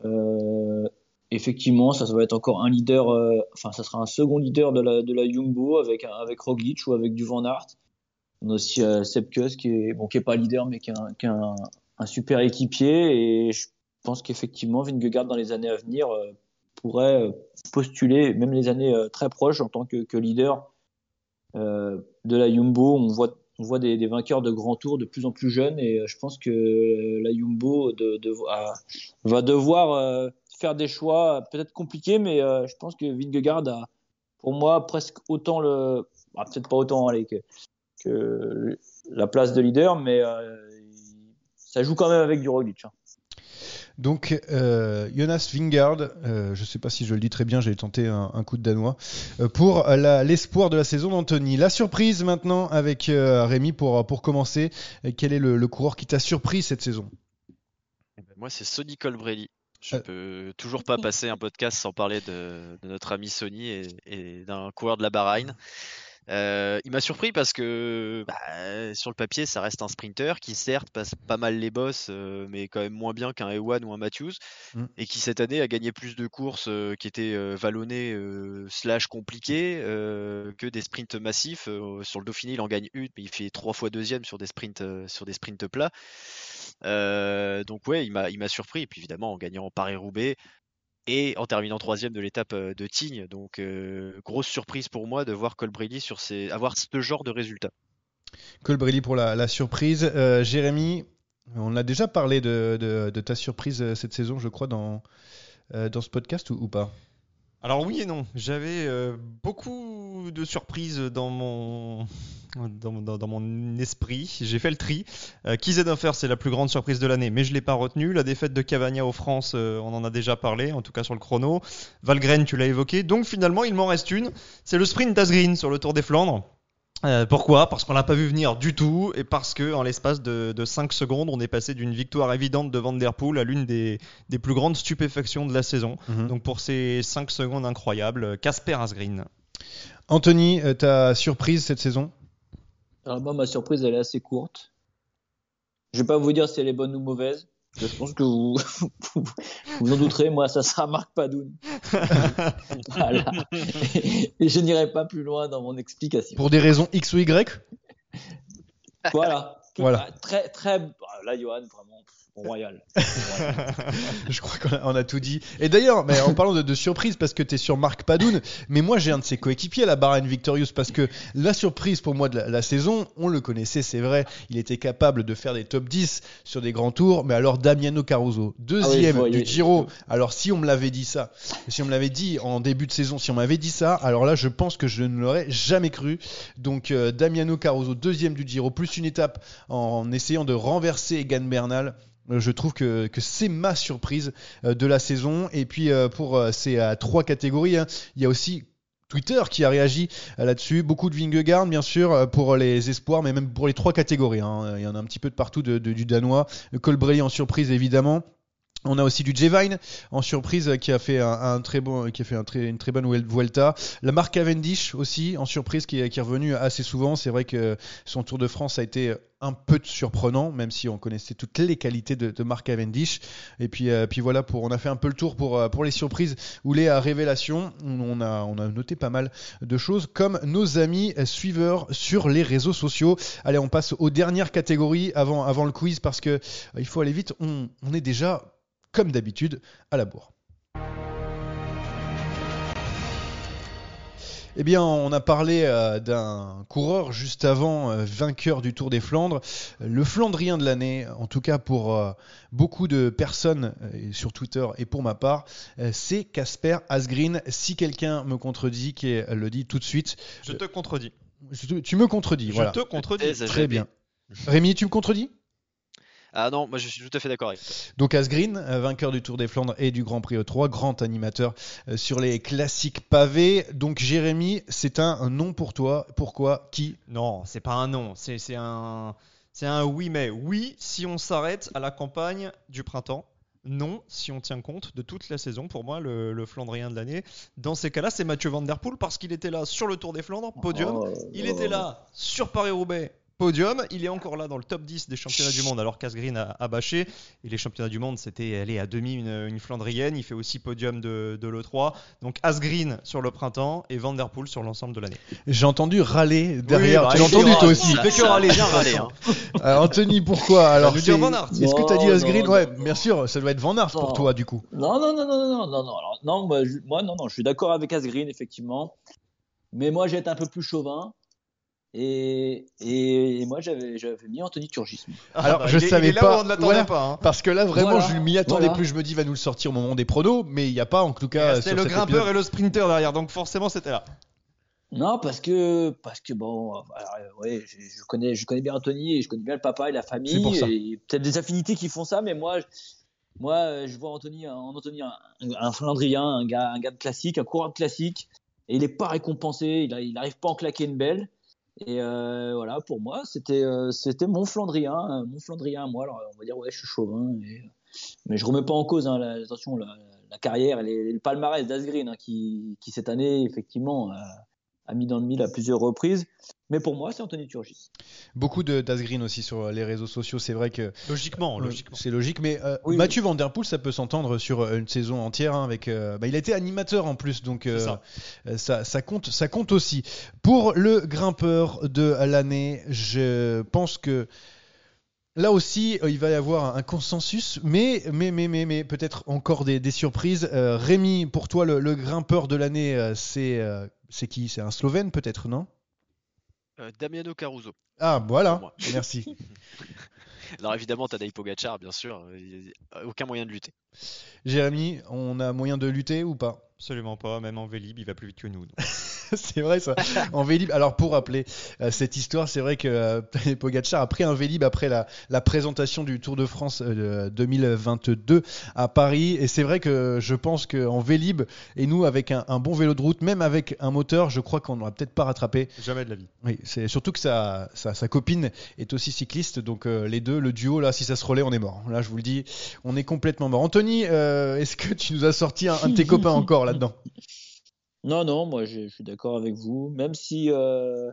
Euh, effectivement, ça, va être encore un leader, euh, enfin, ça sera un second leader de la, de la Jumbo avec, avec Roglic ou avec du Van Aert. On a aussi euh, Sepp Kuss qui est, bon, qui est pas leader, mais qui est un, qui est un, un super équipier. Et je pense qu'effectivement, Vingegaard, dans les années à venir, euh, pourrait euh, postuler, même les années très proches, en tant que, que leader de la Jumbo. On voit, on voit des, des vainqueurs de grands tours de plus en plus jeunes. Et je pense que la Jumbo de, de- va devoir euh, faire des choix peut-être compliqués, mais euh, je pense que Vingegaard a, pour moi, presque autant le. bah, peut-être pas autant, allez, que, que la place de leader, mais euh, ça joue quand même avec du Roglic. hein. Donc, euh, Jonas Vingard, euh, je ne sais pas si je le dis très bien, j'ai tenté un, un coup de danois, euh, pour l'espoir de la saison d'Anthony. La surprise maintenant avec euh, Rémi pour, pour commencer. Quel est le, le coureur qui t'a surpris cette saison? Eh ben, Moi, c'est Sonny Colbrelli. Je Euh. peux toujours pas passer un podcast sans parler de, de notre ami Sony et, et d'un coureur de la Bahreïn. Euh, il m'a surpris parce que bah, sur le papier, ça reste un sprinter qui certes passe pas mal les bosses, euh, mais quand même moins bien qu'un Ewan ou un Matthews, Mm. et qui cette année a gagné plus de courses euh, qui étaient vallonnées slash compliquées que des sprints massifs. Sur le Dauphiné, il en gagne une, mais il fait trois fois deuxième sur des sprints sur des sprints plats. Donc ouais, il m'a il m'a surpris. Et puis évidemment en gagnant Paris-Roubaix et en terminant troisième de l'étape euh, de Tignes. Donc euh, grosse surprise pour moi de voir Colbrelli sur avoir ce genre de résultats. Colbrelli pour la, surprise. Euh, Jérémy, on a déjà parlé de, ta surprise cette saison, je crois, dans, dans ce podcast ou pas? Alors oui et non, j'avais euh, beaucoup de surprises dans mon dans, mon esprit. J'ai fait le tri. Euh, Kiesenhofer, c'est la plus grande surprise de l'année, mais je l'ai pas retenu. La défaite de Cavagna aux France, euh, on en a déjà parlé, en tout cas sur le chrono. Valgren, tu l'as évoqué. Donc finalement, il m'en reste une. C'est le sprint d'Asgreen sur le Tour des Flandres. Euh, pourquoi? Parce qu'on l'a pas vu venir du tout et parce que en l'espace de, de 5 secondes, on est passé d'une victoire évidente de Van Der Poel à l'une des, des plus grandes stupéfactions de la saison. Mhm. Donc pour ces 5 secondes incroyables, Casper Asgreen. Anthony, euh, ta surprise cette saison? Alors moi, ma surprise, elle est assez courte. Je vais pas vous dire si elle est bonne ou mauvaise. Je pense que vous vous, vous en douterez. Moi, ça sera Marc Padoun. voilà. Et je n'irai pas plus loin dans mon explication. Pour des raisons X ou Y? Voilà. Voilà. Très, très. ah, Là, Johan, vraiment, royal. Royal. Je crois qu'on a, tout dit. Et d'ailleurs, mais en parlant de, de surprise, parce que tu es sur Marc Padoun, mais moi j'ai un de ses coéquipiers à la Bahrain Victorious, parce que la surprise pour moi de la, la saison, on le connaissait, c'est vrai, il était capable de faire des top 10 sur des grands tours, mais alors Damiano Caruso, deuxième voyais. du Giro, alors si on me l'avait dit ça, si on me l'avait dit en début de saison, si on m'avait dit ça, alors là je pense que je ne l'aurais jamais cru. Donc euh, Damiano Caruso, deuxième du Giro, plus une étape en essayant de renverser Egan Bernal. Euh, Je trouve que, c'est ma surprise euh, de la saison. Et puis euh, pour ces trois catégories, hein, il y a aussi Twitter qui a réagi là-dessus. Beaucoup de Vingegaard, bien sûr, pour les espoirs, mais même pour les trois catégories. hein. Il y en a un petit peu de partout du Danois. Colbrelli en surprise, évidemment. On a aussi du Jevine en surprise qui a fait un, très bon, qui a fait une très bonne Vuel- Vuelta. La marque Cavendish aussi en surprise qui est, qui est revenu assez souvent. C'est vrai que son Tour de France a été un peu surprenant, même si on connaissait toutes les qualités de, de Mark Cavendish. Et puis, euh, puis voilà, pour, on a fait un peu le tour pour, euh, les surprises ou les euh, révélations. On a, noté pas mal de choses comme nos amis suiveurs sur les réseaux sociaux. Allez, on passe aux dernières catégories avant, le quiz parce que il faut aller vite. On est déjà, comme d'habitude, à la bourre. Eh bien, on a parlé euh, d'un coureur juste avant, euh, vainqueur du Tour des Flandres, le Flandrien de l'année, en tout cas pour euh, beaucoup de personnes euh, sur Twitter et pour ma part, euh, c'est Casper Asgreen. Si quelqu'un me contredit, qui le dit tout de suite. Je te contredis. Je te- tu me contredis, Je voilà. te contredis. Très bien. Rémi, tu me contredis? Ah non, moi je suis tout à fait d'accord avec toi. Donc Asgreen, euh, vainqueur du Tour des Flandres et du Grand Prix E3, grand animateur euh, sur les classiques pavés. Donc Jérémy, c'est un, nom pour toi. Pourquoi Qui Non, c'est pas un non, c'est c'est un, c'est un oui mais. Oui, si on s'arrête à la campagne du printemps. Non, si on tient compte de toute la saison, pour moi, le, le Flandrien de l'année. Dans ces cas-là, c'est Mathieu Van Der Poel parce qu'il était là sur le Tour des Flandres, podium. Oh, Il oh. était là sur Paris-Roubaix, podium. Il est encore là dans le top 10 des championnats du monde alors qu'Asgreen a, a bâché. Et les championnats du monde, c'était aller à demi une, une Flandrienne. Il fait aussi podium de, de l'E3. Donc Asgreen sur le printemps et Van Der Poel sur l'ensemble de l'année. J'ai entendu râler derrière. Oui, bah, tu l'as il entendu toi aussi. Il fait que râler, bien Râler, Vincent. Euh, Anthony, pourquoi Alors. Est-ce que tu as dit Asgreen Ouais, non, bien sûr, ça doit être Van Aert pour toi du coup. Non, non, non, non, non, non, non, non. Alors, non, moi, je, moi, non, non, je suis d'accord avec Asgreen, effectivement. Mais moi, j'ai été un peu plus chauvin. Et, et, et moi, j'avais, j'avais mis Anthony Turgis. Alors, bah, je il est- savais il est là pas. où on ne l'attendait Voilà. pas. hein. Parce que là, vraiment, Voilà, je m'y attendais voilà. plus. Je me dis, il va nous le sortir au moment des pronos, mais il n'y a pas, en tout cas, sur le grimpeur épisode. et le sprinter derrière, donc forcément c'était là. Non, parce que, parce que bon, alors, euh, ouais, je, je connais, je connais bien Anthony et je connais bien le papa et la famille. C'est pour ça. Et peut-être des affinités qui font ça, mais moi, je, moi, euh, je vois Anthony, en Anthony un, un Flandrien, un gars, un gars de classique, un coureur de classique, et il est pas récompensé, il, a- il arrive pas à en claquer une belle. Et euh, voilà, pour moi, c'était, euh, mon Flandrien, euh, mon Flandrien moi. Alors, on va dire, ouais, je suis chauvin, mais je remets pas en cause, hein, la, attention, la, carrière et le palmarès d'Asgreen, hein, qui, qui cette année, effectivement, a, a mis dans le mille à plusieurs reprises. Mais pour moi, c'est Anthony Turgis. Beaucoup de d'Asgreen aussi sur les réseaux sociaux. C'est vrai que Logiquement, Euh, logiquement. C'est logique, mais euh, Oui, Mathieu Van Der Poel, ça peut s'entendre sur euh, une saison entière. hein, avec, euh, bah, il a été animateur en plus, donc euh, ça. euh, ça, ça compte, ça compte aussi. Pour le grimpeur de l'année, je pense que là aussi, euh, il va y avoir un consensus, mais, mais, mais, mais, mais peut-être encore des, des surprises. Euh, Rémi, pour toi, le, le grimpeur de l'année, euh, c'est euh, c'est qui? C'est un Slovène peut-être, non? Euh, Damiano Caruso. Ah, voilà. Merci. Alors évidemment, Tadej Pogacar, bien sûr. euh, il y a Aucun moyen de lutter. Jérémy, on a moyen de lutter ou pas? Absolument pas, même en Vélib, il va plus vite que nous. c'est vrai ça. En Vélib. Alors pour rappeler euh, cette histoire, c'est vrai que euh, Pogacar a pris un Vélib après la, la présentation du Tour de France euh, 2022 à Paris. Et c'est vrai que je pense qu'en Vélib, et nous avec un, un bon vélo de route, même avec un moteur, je crois qu'on n'aura peut-être pas rattrapé. Jamais de la vie. Oui, c'est surtout que sa, sa, sa copine est aussi cycliste, donc euh, les deux, le duo, là, si ça se relaie, on est mort. Là, je vous le dis, on est complètement mort. Anthony, euh, est-ce que tu nous as sorti un, un de tes copains encore là-dedans? Non, non, moi, je, je suis d'accord avec vous. Même si, euh,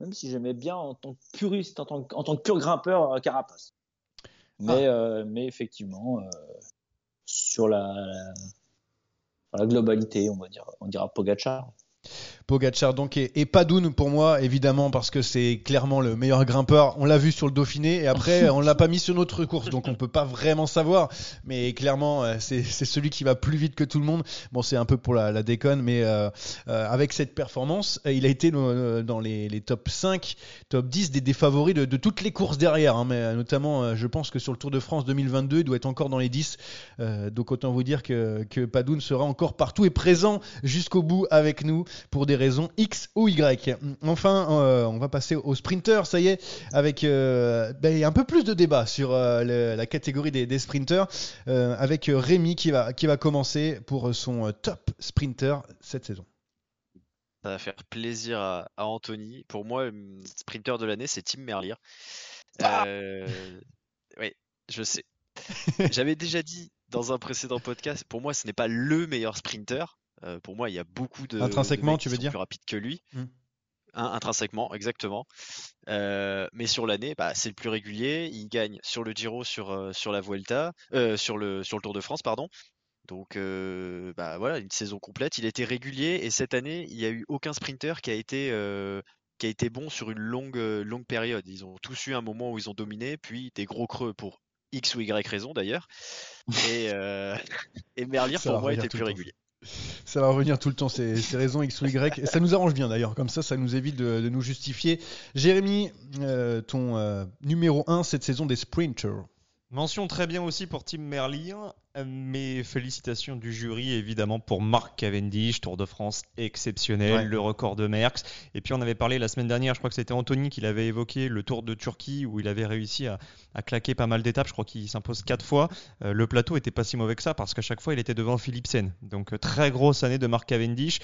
même si j'aimais bien en tant que puriste, en tant que, en tant que pur grimpeur, euh, Carapace. Mais, euh, mais effectivement, euh, sur la, la, sur la globalité, on va dire, on dira Pogacar. Pogacar donc et, et Padoun pour moi évidemment parce que c'est clairement le meilleur grimpeur. On l'a vu sur le Dauphiné et après on l'a pas mis sur notre course donc on peut pas vraiment savoir. Mais clairement euh, c'est celui qui va plus vite que tout le monde. Bon c'est un peu pour la, la déconne mais euh, euh, avec cette performance il a été dans les, les top 5, top 10 des, des favoris de, de toutes les courses derrière. hein, mais notamment je pense que sur le Tour de France 2022 il doit être encore dans les 10. Euh, donc autant vous dire que, que Padoun sera encore partout et présent jusqu'au bout avec nous pour des raisons X ou Y. Enfin, euh, on va passer au sprinter, ça y est, avec euh, ben, un peu plus de débat sur euh, le- la catégorie des, des sprinters, euh, avec Rémi qui va, qui va commencer pour son euh, top sprinter cette saison. Ça va faire plaisir à, à Anthony. Pour moi, le sprinter de l'année, c'est Tim Merlier. Euh, oui, je sais. J'avais déjà dit dans un précédent podcast, pour moi, ce n'est pas le meilleur sprinter. Euh, pour moi, il y a beaucoup de. Intrinsèquement, tu veux dire plus rapides que lui. Hmm. Hein, intrinsèquement, exactement. Euh, mais sur l'année, bah, c'est le plus régulier. Il gagne sur le Giro, sur, euh, sur la Vuelta, euh, sur le, sur le Tour de France, pardon. Donc, bah voilà, une saison complète. Il était régulier et cette année, il n'y a eu aucun sprinter qui a été, qui a été bon sur une longue, longue période. Ils ont tous eu un moment où ils ont dominé, puis des gros creux pour X ou Y raison d'ailleurs. Et, euh, et Merlier, pour moi, était plus régulier. Ça va revenir tout le temps, ces, ces raisons X ou Y. Et ça nous arrange bien d'ailleurs, comme ça, ça nous évite de, nous justifier. Jérémy, euh, ton euh, numéro 1 cette saison des sprinters. Mention très bien aussi pour Tim Merlier, euh, mais félicitations du jury évidemment pour Marc Cavendish, Tour de France exceptionnel, Ouais. le record de Merckx. Et puis on avait parlé la semaine dernière, je crois que c'était Anthony qui l'avait évoqué, le Tour de Turquie où il avait réussi à, à claquer pas mal d'étapes. Je crois qu'il s'impose quatre fois. Euh, le plateau était pas si mauvais que ça parce qu'à chaque fois il était devant Philipsen. Donc euh, très grosse année de Marc Cavendish.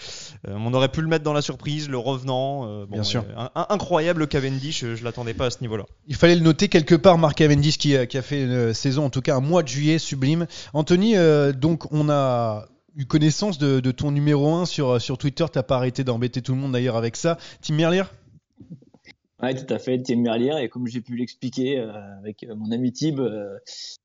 Euh, on aurait pu le mettre dans la surprise, le revenant. euh, bon, Bien sûr. un- un- incroyable Cavendish, euh, je l'attendais pas à ce niveau-là. Il fallait le noter quelque part, Marc Cavendish qui a fait une saison, en tout cas un mois de juillet sublime. Anthony, euh, donc on a eu connaissance de, ton numéro 1 sur, sur Twitter, t'as pas arrêté d'embêter tout le monde d'ailleurs avec ça. Tim Merlier? Ouais, tout à fait, Tim Merlier. Et comme j'ai pu l'expliquer euh, avec euh, mon ami Tib, euh,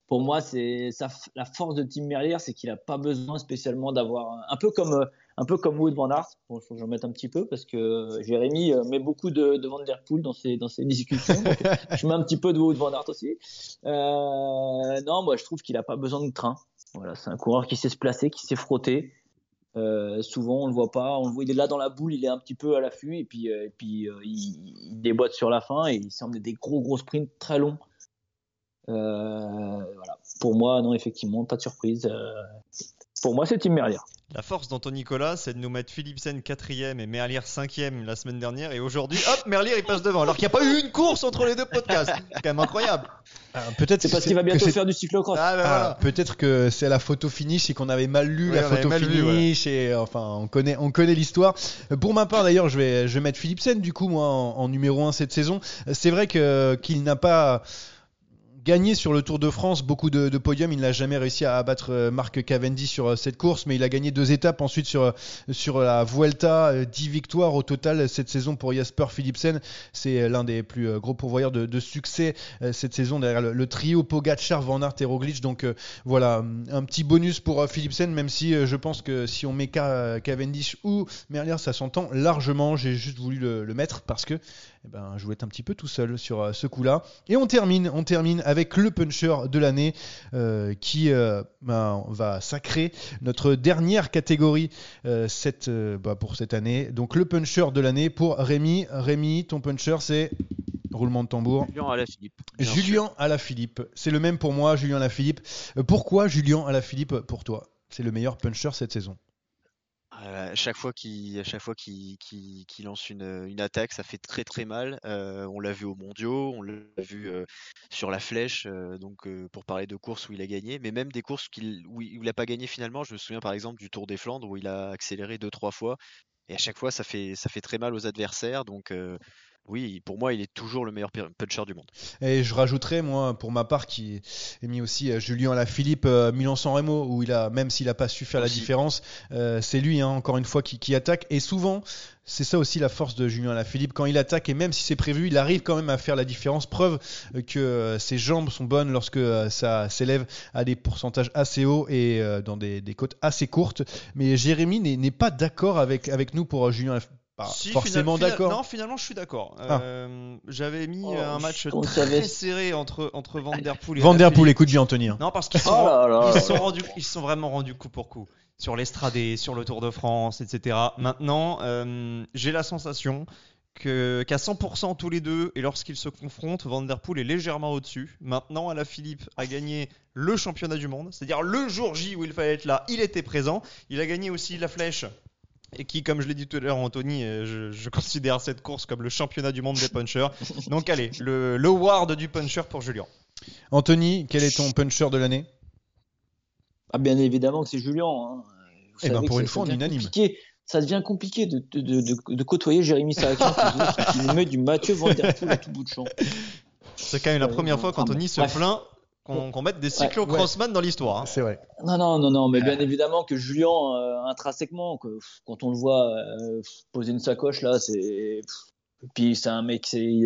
pour moi, c'est la force de Tim Merlier, c'est qu'il n'a pas besoin spécialement d'avoir un, peu comme euh, un peu comme Wood Van Aert. Bon, faut que j'en mette un petit peu parce que Jérémy euh, met beaucoup de, de Van Der Poel dans ses dans ses discussions. Je mets un petit peu de Wood Van Aert aussi. Euh, non, moi, je trouve qu'il n'a pas besoin de train. Voilà, c'est un coureur qui sait se placer, qui sait frotter. Euh, souvent, on le voit pas. On le voit, il est là dans la boule, il est un petit peu à l'affût et puis, euh, et puis euh, il, il déboîte sur la fin et il semble des gros gros sprints très longs. Euh, voilà. Pour moi, non, effectivement, pas de surprise. Euh, pour moi, c'est Tim Merlier. La force d'Anton Nicolas, c'est de nous mettre Philipsen quatrième et Merlier cinquième la semaine dernière. Et aujourd'hui, hop, Merlier il passe devant. Alors qu'il n'y a pas eu une course entre les deux podcasts. C'est quand même incroyable. Ah, Peut-être C'est parce qu'il va bientôt faire du cyclocross. Ah, ben Ah, voilà. Peut-être que c'est la photo finish et qu'on avait mal lu Oui, la photo finish et euh, enfin on connaît on connaît l'histoire. Euh, Pour ma part d'ailleurs, je vais je vais mettre Philipsen du coup moi en, en numéro 1 cette saison. Euh, C'est vrai que qu'il n'a pas gagné sur le Tour de France beaucoup de, podiums. Il n'a jamais réussi à abattre euh, Marc Cavendish sur euh, cette course, mais il a gagné deux étapes ensuite sur, euh, la Vuelta. euh, 10 victoires au total cette saison pour Jasper Philipsen. C'est l'un des plus gros pourvoyeurs de, succès cette saison derrière le, trio Pogacar, Van Aert et. Donc voilà, un petit bonus pour Philipsen, même si je pense que si on met Ca- Cavendish ou Merlier, ça s'entend largement. J'ai juste voulu le mettre parce que eh ben, je voulais être un petit peu tout seul sur euh, ce coup-là. Et on termine, on termine avec le puncher de l'année euh, qui euh, ben, va sacrer notre dernière catégorie euh, cette, bah, pour cette année. Donc le puncher de l'année pour Rémi. Rémi, ton puncher c'est roulement de tambour. Julien Alaphilippe. Julien Alaphilippe. C'est le même pour moi, Julien Alaphilippe. Pourquoi Julien Alaphilippe pour toi? C'est le meilleur puncher cette saison. Euh, chaque fois qu'il lance une, attaque, ça fait très très mal. Euh, on l'a vu aux mondiaux, on l'a vu euh, sur la flèche, donc pour parler de courses où il a gagné, mais même des courses où il n'a pas gagné finalement. Je me souviens par exemple du Tour des Flandres où il a accéléré deux trois fois, et à chaque fois ça fait ça fait très mal aux adversaires. Donc oui, pour moi il est toujours le meilleur puncher du monde. Et je rajouterais, moi, pour ma part, qui ai mis aussi euh, Julien Alaphilippe, euh, Milan-San Remo, où il a, même s'il n'a pas su faire la différence, euh, c'est lui, hein, encore une fois, qui, qui attaque. Et souvent, c'est ça aussi la force de Julien Alaphilippe. Quand il attaque, et même si c'est prévu, il arrive quand même à faire la différence. Preuve que ses jambes sont bonnes lorsque ça s'élève à des pourcentages assez hauts et dans des, des côtes assez courtes. Mais Jérémy n'est pas d'accord avec, avec nous pour Julien. Pas Si, forcément final- d'accord. Non, finalement, je suis d'accord. Ah. Euh, J'avais mis Oh, un match très serré entre, entre Van Der Poel et Van Der. Poel, écoute bien, Anthony. hein. Non, parce qu'ils sont, Oh là là ils sont là. rendus, ils se sont vraiment rendus coup pour coup sur l'Estradé, sur le Tour de France, etc. Maintenant, euh, j'ai la sensation que qu'à 100% tous les deux, et lorsqu'ils se confrontent, Van Der Poel est légèrement au-dessus. Maintenant, Alaphilippe a gagné le championnat du monde, c'est-à-dire le jour J où il fallait être là, il était présent. Il a gagné aussi la flèche. Et qui, comme je l'ai dit tout à l'heure, Anthony, euh, je, je considère cette course comme le championnat du monde des punchers. Donc allez, le, le award du puncher pour Julien. Anthony, quel est ton puncher de l'année? Ah, bien évidemment que c'est Julien. hein. Eh ben, pour une ça fois, on est unanime. compliqué. Ça devient compliqué de, de, de, de- de côtoyer Jérémy Sarakian qui, nous met du Mathieu Van Der Poel à tout bout de champ. C'est quand même la première fois qu'Anthony se bref. plaint qu'on qu'on mette des cyclo-crossman dans l'histoire. hein. C'est vrai. Non, non, non, non, mais bien évidemment que Julien, euh, intrinsèquement, que, pff, quand on le voit euh, poser une sacoche là, c'est. Puis c'est un mec, c'est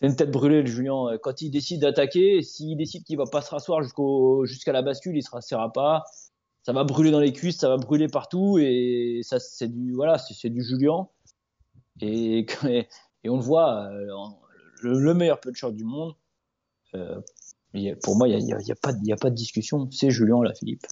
c'est une tête brûlée, le Julien. Quand il décide d'attaquer, s'il décide qu'il va pas se rasseoir jusqu'au jusqu'à la bascule, il se rassera pas. Ça va brûler dans les cuisses, ça va brûler partout, et ça, c'est du voilà, c'est du Julien. Et, et on le voit, euh, le, le meilleur puncher du monde. euh, pour moi, il n'y a, pas de- il y a pas de discussion. C'est Julien Philippe.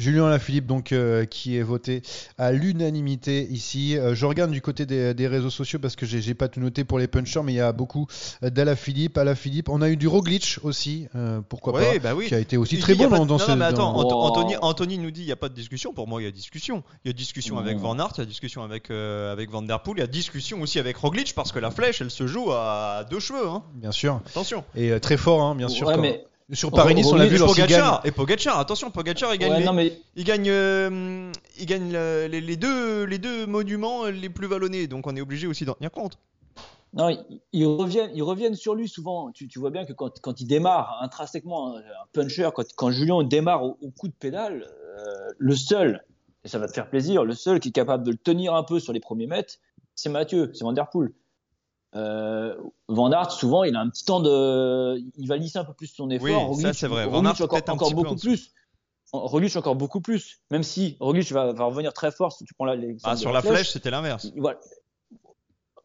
Julien Alaphilippe, donc, euh, qui est voté à l'unanimité ici. Euh, je regarde du côté des, des réseaux sociaux parce que j'ai pas tout noté pour les punchers, mais il y a beaucoup euh, d'Alaphilippe. Alaphilippe. On a eu du Roglic aussi, euh, pourquoi Ouais, pas, bah oui. qui a été aussi Il très bon dans, de- dans non, ce. non, mais attends, dans- Ant- Oh. Anthony, Anthony nous dit il n'y a pas de discussion. Pour moi, il y a discussion. Il y a discussion avec Non. Van Aert, il y a discussion avec, euh, avec Van Der Poel, il y a discussion aussi avec Roglic parce que la flèche, elle se joue à deux cheveux. Hein. Bien sûr. Attention. Et euh, très fort, hein, bien sûr. Ouais, mais- Sur Paris-Nice, on l'a vu Et lorsqu'il gagne. Et Pogacar, attention, Pogacar, il gagne, Ouais, les, non, mais il gagne, euh, il gagne le- les, les deux, les deux monuments les plus vallonnés. Donc on est obligé aussi d'en tenir compte. Non, ils, ils reviennent, ils reviennent sur lui souvent. Tu, tu vois bien que quand, quand il démarre intrinsèquement, un, un puncher, quand, quand Julien démarre au, au coup de pédale, euh, le seul, et ça va te faire plaisir, le seul qui est capable de le tenir un peu sur les premiers mètres, c'est Mathieu, c'est Van Der Poel. Euh, Van Aert, souvent, il a un petit temps de, il va lisser un peu plus son effort. Oui, ça, Roglic- c'est vrai. Van Aert, encore, un encore peu beaucoup dessous. plus. Roglic encore beaucoup plus. Même si Roglic va, va revenir très fort, si tu prends là l'exemple Ah, sur la flèche, c'était l'inverse. il- voilà.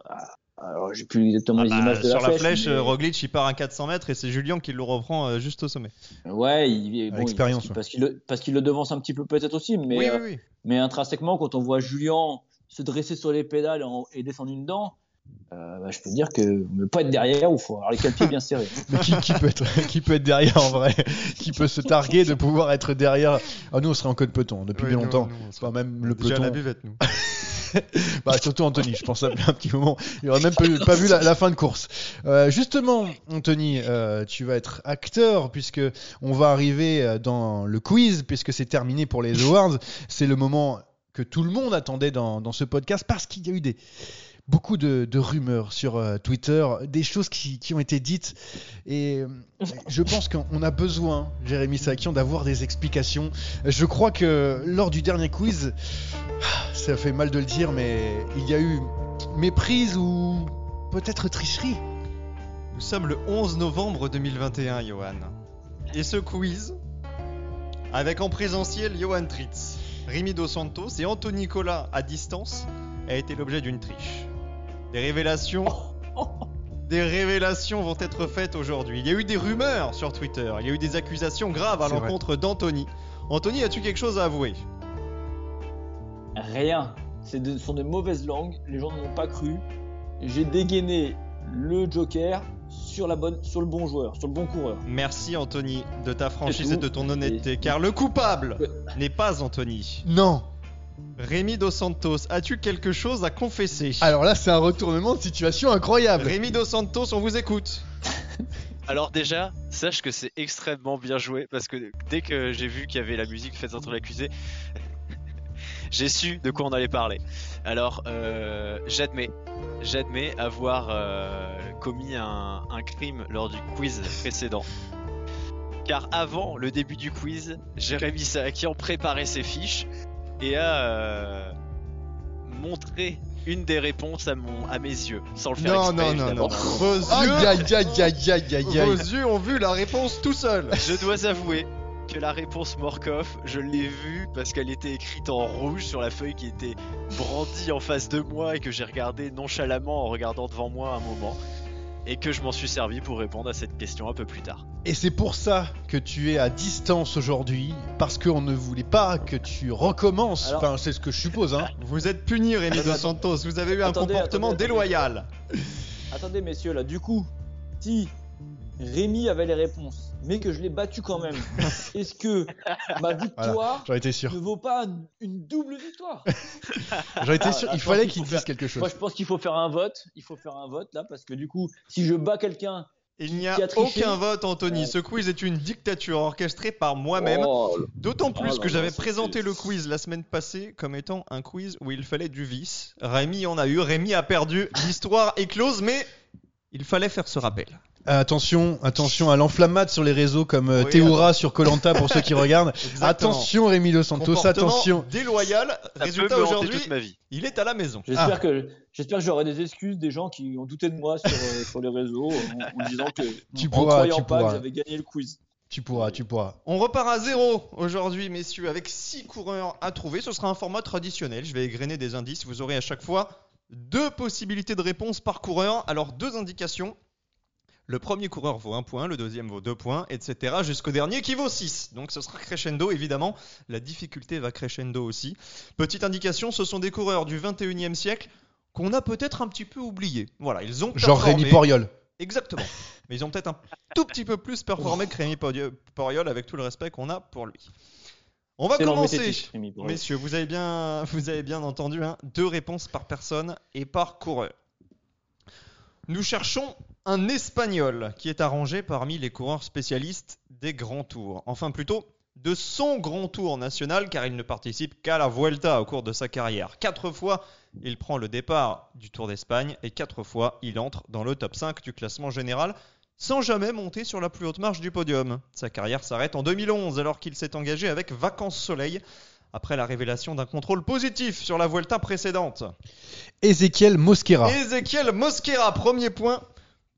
Ah, Alors, j'ai plus exactement Ah les bah, images de sur la la flèche. flèche, mais- Roglic il part à 400 mètres et c'est Julien qui le reprend euh, juste au sommet. Ouais, il, bon, l'expérience, parce qu'il le, parce qu'il le devance un petit peu peut-être aussi, mais, oui, euh, oui, mais intrinsèquement, quand on voit Julien se dresser sur les pédales et, en- et descendre une dent, euh, bah, je peux dire que ne pas être derrière, il faut avoir les quatre pieds bien serrés. Mais qui, qui peut être, qui peut être derrière en vrai Qui peut se targuer de pouvoir être derrière Ah, nous, on serait en code peloton depuis Oui, bien longtemps. nous, on serait Enfin, même le peloton. la buvette, nous. bah, surtout Anthony, je pense à un petit moment. Il aurait même pas, pas vu la, la fin de course. Euh, justement, Anthony, euh, tu vas être acteur puisque on va arriver dans le quiz puisque c'est terminé pour les awards. C'est le moment que tout le monde attendait dans, dans ce podcast parce qu'il y a eu des beaucoup de, rumeurs sur euh, Twitter, des choses qui, ont été dites et euh, je pense qu'on a besoin, Jérémy Sakian, d'avoir des explications. Je crois que lors du dernier quiz, ça fait mal de le dire, mais il y a eu méprise ou peut-être tricherie. Nous sommes le 11 novembre 2021, Johan. Et ce quiz, avec en présentiel Johan Tritz, Rémi Dos Santos et Anthony Nicolas à distance, a été l'objet d'une triche. Des révélations. Des révélations vont être faites aujourd'hui. Il y a eu des rumeurs sur Twitter, il y a eu des accusations graves à l'encontre d'Anthony. Anthony, as-tu quelque chose à avouer? Rien. De- Ce sont de mauvaises langues, les gens ne m'ont pas cru. J'ai dégainé le Joker sur, la bonne, sur le bon joueur, sur le bon coureur. Merci Anthony de ta franchise et de ton honnêteté, Et- car le coupable n'est pas Anthony. Non. Rémi Dos Santos, as-tu quelque chose à confesser? Alors là, c'est un retournement de situation incroyable. Rémi Dos Santos, on vous écoute. Alors déjà, sache que c'est extrêmement bien joué parce que dès que j'ai vu qu'il y avait la musique faite entre l'accusé, j'ai su de quoi on allait parler. Alors, euh, j'admets, j'admets avoir euh, commis un, un crime lors du quiz précédent. Car avant le début du quiz, Jérémy Saakian préparait ses fiches et a euh, montré une des réponses à, mon, à mes yeux, sans le faire Non, exprès, non, non, non. évidemment. Vos yeux, vos yeux ont vu la réponse tout seul. Je dois avouer que la réponse Morkov, je l'ai vue parce qu'elle était écrite en rouge sur la feuille qui était brandie en face de moi et que j'ai regardé nonchalamment en regardant devant moi un moment et que je m'en suis servi pour répondre à cette question un peu plus tard. Et c'est pour ça que tu es à distance aujourd'hui, parce qu'on ne voulait pas que tu recommences. Alors- Enfin, c'est ce que je suppose, hein. Vous êtes puni, Rémi Dos Santos. Vous avez eu un comportement attendez, déloyal. Attendez, messieurs, là, du coup, si Rémi avait les réponses, mais que je l'ai battu quand même, est-ce que ma victoire étais sûr. ne vaut pas une, double victoire? J'en étais sûr. là, Il fallait qu'il dise faire- quelque chose. Moi, je pense qu'il faut faire un vote. Il faut faire un vote là, parce que du coup, si je bats quelqu'un, Il n'y a, Qui a triché aucun vote, Anthony. Ce quiz est une dictature orchestrée par moi-même. Oh, D'autant plus Oh là que j'avais présenté le quiz la semaine passée comme étant un quiz où il fallait du vice. Rémi en a eu, Rémi a perdu. L'histoire est close, mais il fallait faire ce rappel. Euh, Attention, attention à l'enflammade sur les réseaux comme euh, Oui, Théoura sur Colanta pour ceux qui regardent. Exactement. Attention Rémi Dos Santos, attention. Déloyal. Résultat aujourd'hui, toute ma vie. il est à la maison. J'espère Ah. que j'espère que j'aurai des excuses des gens qui ont douté de moi sur, euh, sur les réseaux en, en disant que Tu en pourras, croyant tu pas pourras. que j'avais gagné le quiz. Tu pourras, tu pourras. On repart à zéro aujourd'hui, messieurs, avec 6 coureurs à trouver. Ce sera un format traditionnel. Je vais égrener des indices. Vous aurez à chaque fois deux possibilités de réponse par coureur. Alors, deux indications. Le premier coureur vaut 1 point, le deuxième vaut 2 points, etc. jusqu'au dernier qui vaut 6. Donc ce sera crescendo, évidemment. La difficulté va crescendo aussi. Petite indication, ce sont des coureurs du 21e siècle qu'on a peut-être un petit peu oubliés. Voilà, ils ont Genre performé. Rémi Poriol. Exactement. Mais ils ont peut-être un tout petit peu plus performé que Rémi Poriol avec tout le respect qu'on a pour lui. On va commencer. Messieurs, vous avez bien, vous avez bien entendu, hein, deux réponses par personne et par coureur. Nous cherchons un Espagnol qui est arrangé parmi les coureurs spécialistes des grands tours. Enfin plutôt de son grand tour national car il ne participe qu'à la Vuelta au cours de sa carrière. Quatre fois, il prend le départ du Tour d'Espagne et quatre fois, il entre dans le top 5 du classement général sans jamais monter sur la plus haute marche du podium. Sa carrière s'arrête en 2011 alors qu'il s'est engagé avec Vacances Soleil après la révélation d'un contrôle positif sur la Vuelta précédente. Ezequiel Mosquera. Ezequiel Mosquera, premier point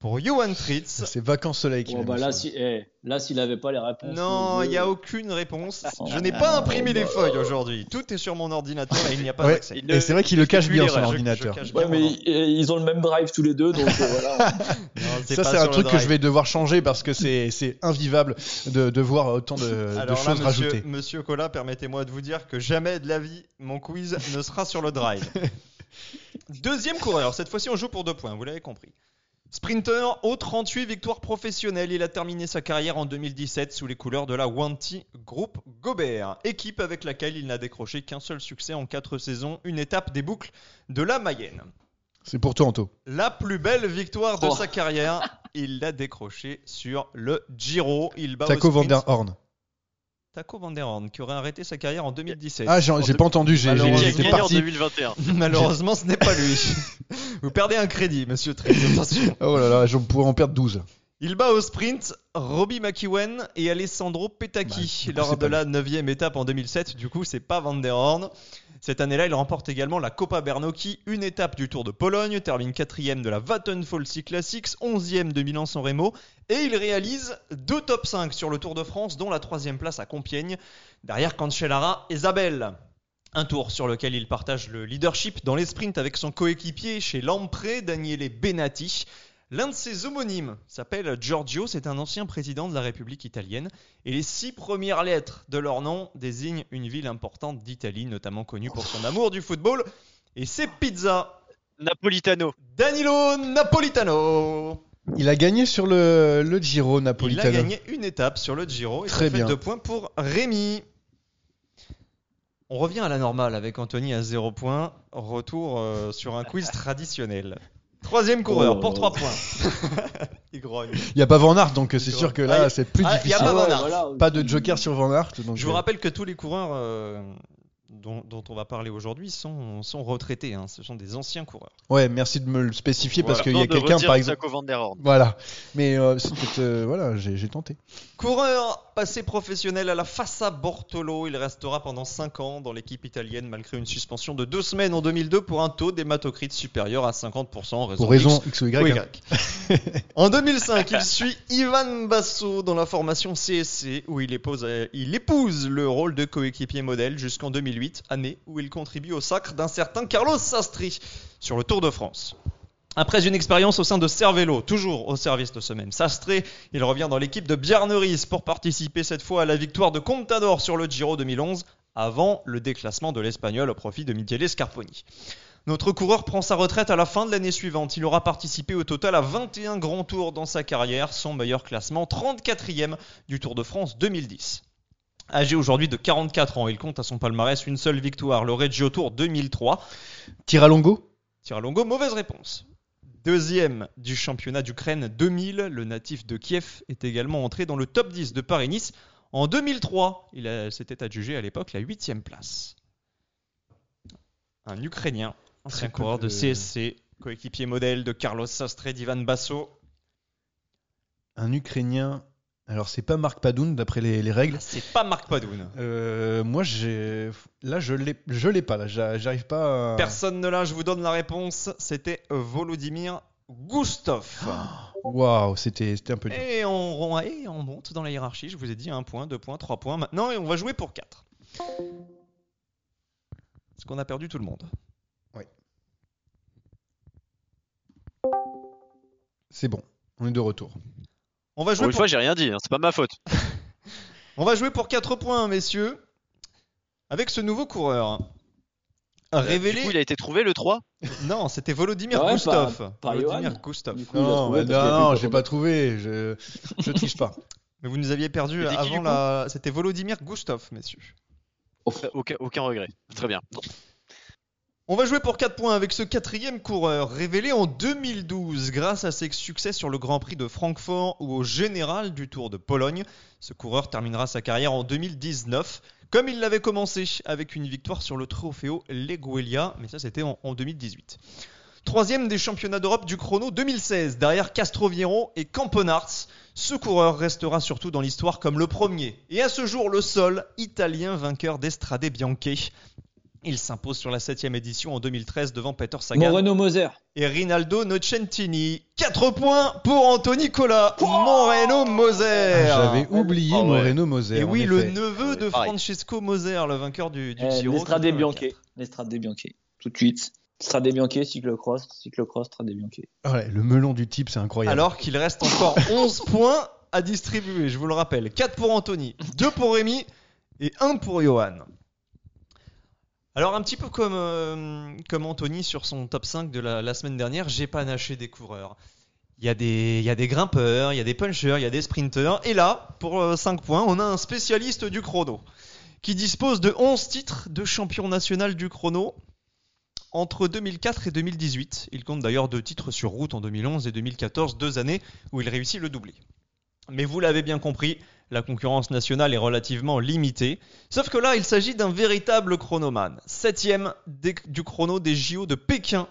pour Johan Fritz. C'est Vacances Soleil qui bah là, si, eh, là, s'il avait pas les réponses. Non, il n'y a aucune réponse. Oh, Je n'ai pas imprimé les feuilles aujourd'hui. Tout est sur mon ordinateur et il n'y a pas Ouais. d'accès. Et c'est vrai qu'il le cache bien son ordinateur. Ouais, mais ils, ont le même drive tous les deux, donc euh, voilà. Non, Ça, pas c'est un truc que je vais devoir changer parce que c'est invivable de, de voir autant de, de Alors là, choses monsieur, rajoutées. monsieur Collat, permettez-moi de vous dire que jamais de la vie, mon quiz ne sera sur le drive. Deuxième coureur, cette fois-ci on joue pour deux points, vous l'avez compris. Sprinter aux 38 victoires professionnelles, il a terminé sa carrière en 2017 sous les couleurs de la Wanty Group Gobert, équipe avec laquelle il n'a décroché qu'un seul succès en quatre saisons, une étape des boucles de la Mayenne. C'est pour toi, Anto. La plus belle victoire de Oh. sa carrière, il l'a décroché sur le Giro. Il bat au Taco Van der Horn. Taco Van der Horn, qui aurait arrêté sa carrière en 2017. Ah, j'ai pas entendu, j'ai j'étais parti. 2021. Malheureusement, ce n'est pas lui. Vous perdez un crédit, monsieur Tritt, attention. Oh là là, je pourrais en perdre 12. Il bat au sprint Robbie McEwen et Alessandro Petacchi Bah, lors de la 9 étape en 2007. Du coup, c'est pas Van der Horn. Cette année-là, il remporte également la Coppa Bernocchi, une étape du Tour de Pologne, termine quatrième de la Vattenfall Sea Classics, 11e de Milan-San Remo, et il réalise deux top 5 sur le Tour de France, dont la troisième place à Compiègne, derrière Cancellara et Zabel. Un tour sur lequel il partage le leadership dans les sprints avec son coéquipier chez Lampre, Daniele Benatti. L'un de ses homonymes s'appelle Giorgio, c'est un ancien président de la République italienne, et les six premières lettres de leur nom désignent une ville importante d'Italie, notamment connue pour son amour du football et ses pizzas. Napolitano. Danilo Napolitano. Il a gagné sur le, le Giro Il Napolitano. a gagné une étape sur le Giro et Très ça fait bien. deux points pour Rémi. On revient à la normale avec Anthony à 0 points. Retour euh, sur un quiz traditionnel. Troisième coureur Oh. pour 3 points. Il grogne. Il n'y a pas Van Aert, donc c'est sûr que Ah, là, y- c'est plus ah, y a difficile. pas Van Ouais, Aert. voilà. Pas de joker sur Van Aert. Donc Je vous euh, rappelle que tous les coureurs euh, dont, dont on va parler aujourd'hui sont, sont retraités. hein. Ce sont des anciens coureurs. Ouais, merci de me le spécifier parce qu'il y a quelqu'un, par exemple. Taco Van der Horn. Voilà. Mais euh, euh, voilà, j'ai tenté. Coureur passé professionnel à la Fassa Bortolo, il restera pendant 5 ans dans l'équipe italienne malgré une suspension de 2 semaines en 2002 pour un taux d'hématocrite supérieur à 50% en raison, Pour raison X X ou ou Y. En 2005, il suit Ivan Basso dans la formation CSC où il épouse, il épouse le rôle de coéquipier modèle jusqu'en 2008, année où il contribue au sacre d'un certain Carlos Sastri sur le Tour de France. Après une expérience au sein de Cervelo, toujours au service de ce même Sastre, il revient dans l'équipe de Bjarneris pour participer cette fois à la victoire de Contador sur le Giro 2011, avant le déclassement de l'Espagnol au profit de Michele Scarponi. Notre coureur prend sa retraite à la fin de l'année suivante. Il aura participé au total à 21 grands tours dans sa carrière, son meilleur classement 34e du Tour de France 2010. Âgé aujourd'hui de 44 ans, il compte à son palmarès une seule victoire, le Reggio Tour 2003. Tiralongo Tiralongo, mauvaise réponse. Deuxième du championnat d'Ukraine 2000, le natif de Kiev est également entré dans le top 10 de Paris-Nice. En 2003, il s'était adjugé à l'époque la huitième place. Un Ukrainien, ancien coureur de de- CSC, coéquipier modèle de Carlos Sastre, d'Ivan Basso. Un Ukrainien. Alors, c'est pas Marc Padoun d'après les, les règles. C'est pas Marc Padoun. Euh, moi, j'ai. Là, je l'ai je l'ai pas. Là, j'arrive pas. À... Personne ne l'a, je vous donne la réponse. C'était Volodymyr Gustov. Waouh, c'était c'était un peu dur. Et on, et on monte dans la hiérarchie. Je vous ai dit un point, deux points, trois points. Maintenant, et on va jouer pour 4. Est-ce qu'on a perdu tout le monde C'est bon. On est de retour. On va Pour jouer une pour, fois, j'ai rien dit, hein, c'est pas ma faute. on va jouer pour 4 points, messieurs, avec ce nouveau coureur. Révélé. Euh, Du coup, il a été trouvé le 3 Non, c'était Volodymyr Ouais, Gustov. par- par Volodymyr Johan. Gustov. Coup, Non, bah, non, j'ai pas trouvé. Je, je triche pas. Mais vous nous aviez perdu avant la. C'était Volodymyr Gustov, messieurs. Euh, aucun, aucun regret. Très bien. On va jouer pour 4 points avec ce quatrième coureur révélé en 2012 grâce à ses succès sur le Grand Prix de Francfort ou au Général du Tour de Pologne. Ce coureur terminera sa carrière en 2019 comme il l'avait commencé avec une victoire sur le Trofeo Leguelia, mais ça c'était en, en 2018. Troisième des championnats d'Europe du chrono 2016 derrière Castroviero et Campenarts. Ce coureur restera surtout dans l'histoire comme le premier et à ce jour le seul italien vainqueur d'Estrade Bianche. Il s'impose sur la 7 édition en 2013 devant Peter Sagan Moreno Moser. et Rinaldo Nocentini. 4 points pour Anthony Cola, Moreno Moser. J'avais oublié Ah ouais. Moreno Moser. Et oui, le effet. neveu de Pareil. Francesco Moser, le vainqueur du, du Eh, Giro. L'Estrade 84. Bianche. L'Estrade Bianche. Tout de suite. Strade Bianche, cyclocross, cyclocross, Strade Bianche. Ah ouais, le melon du type, c'est incroyable. Alors qu'il reste encore 11 points à distribuer, je vous le rappelle. 4 pour Anthony, 2 pour Rémi et 1 pour Johan. Alors un petit peu comme, euh, Anthony sur son top 5 de la, semaine dernière, j'ai panaché des coureurs. Il y, a des, il y a des grimpeurs, il y a des punchers, il y a des sprinters. Et là, pour euh, 5 points, on a un spécialiste du chrono qui dispose de 11 titres de champion national du chrono entre 2004 et 2018. Il compte d'ailleurs deux titres sur route en 2011 et 2014, deux années où il réussit le doublé. Mais vous l'avez bien compris, la concurrence nationale est relativement limitée. Sauf que là, il s'agit d'un véritable chronomane. Septième du chrono des JO de Pékin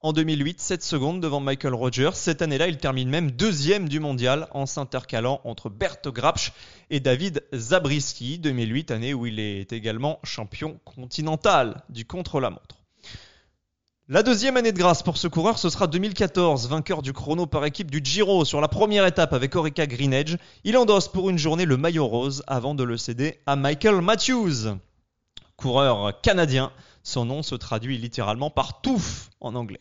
en 2008, 7 secondes devant Michael Rogers. Cette année-là, il termine même deuxième du mondial en s'intercalant entre Bert Grapsch et David Zabriskie. 2008, année où il est également champion continental du contre-la-montre. La deuxième année de grâce pour ce coureur, ce sera 2014, vainqueur du chrono par équipe du Giro sur la première étape avec Orica Green Edge. Il endosse pour une journée le maillot rose avant de le céder à Michael Matthews. Coureur canadien, son nom se traduit littéralement par touffe en anglais.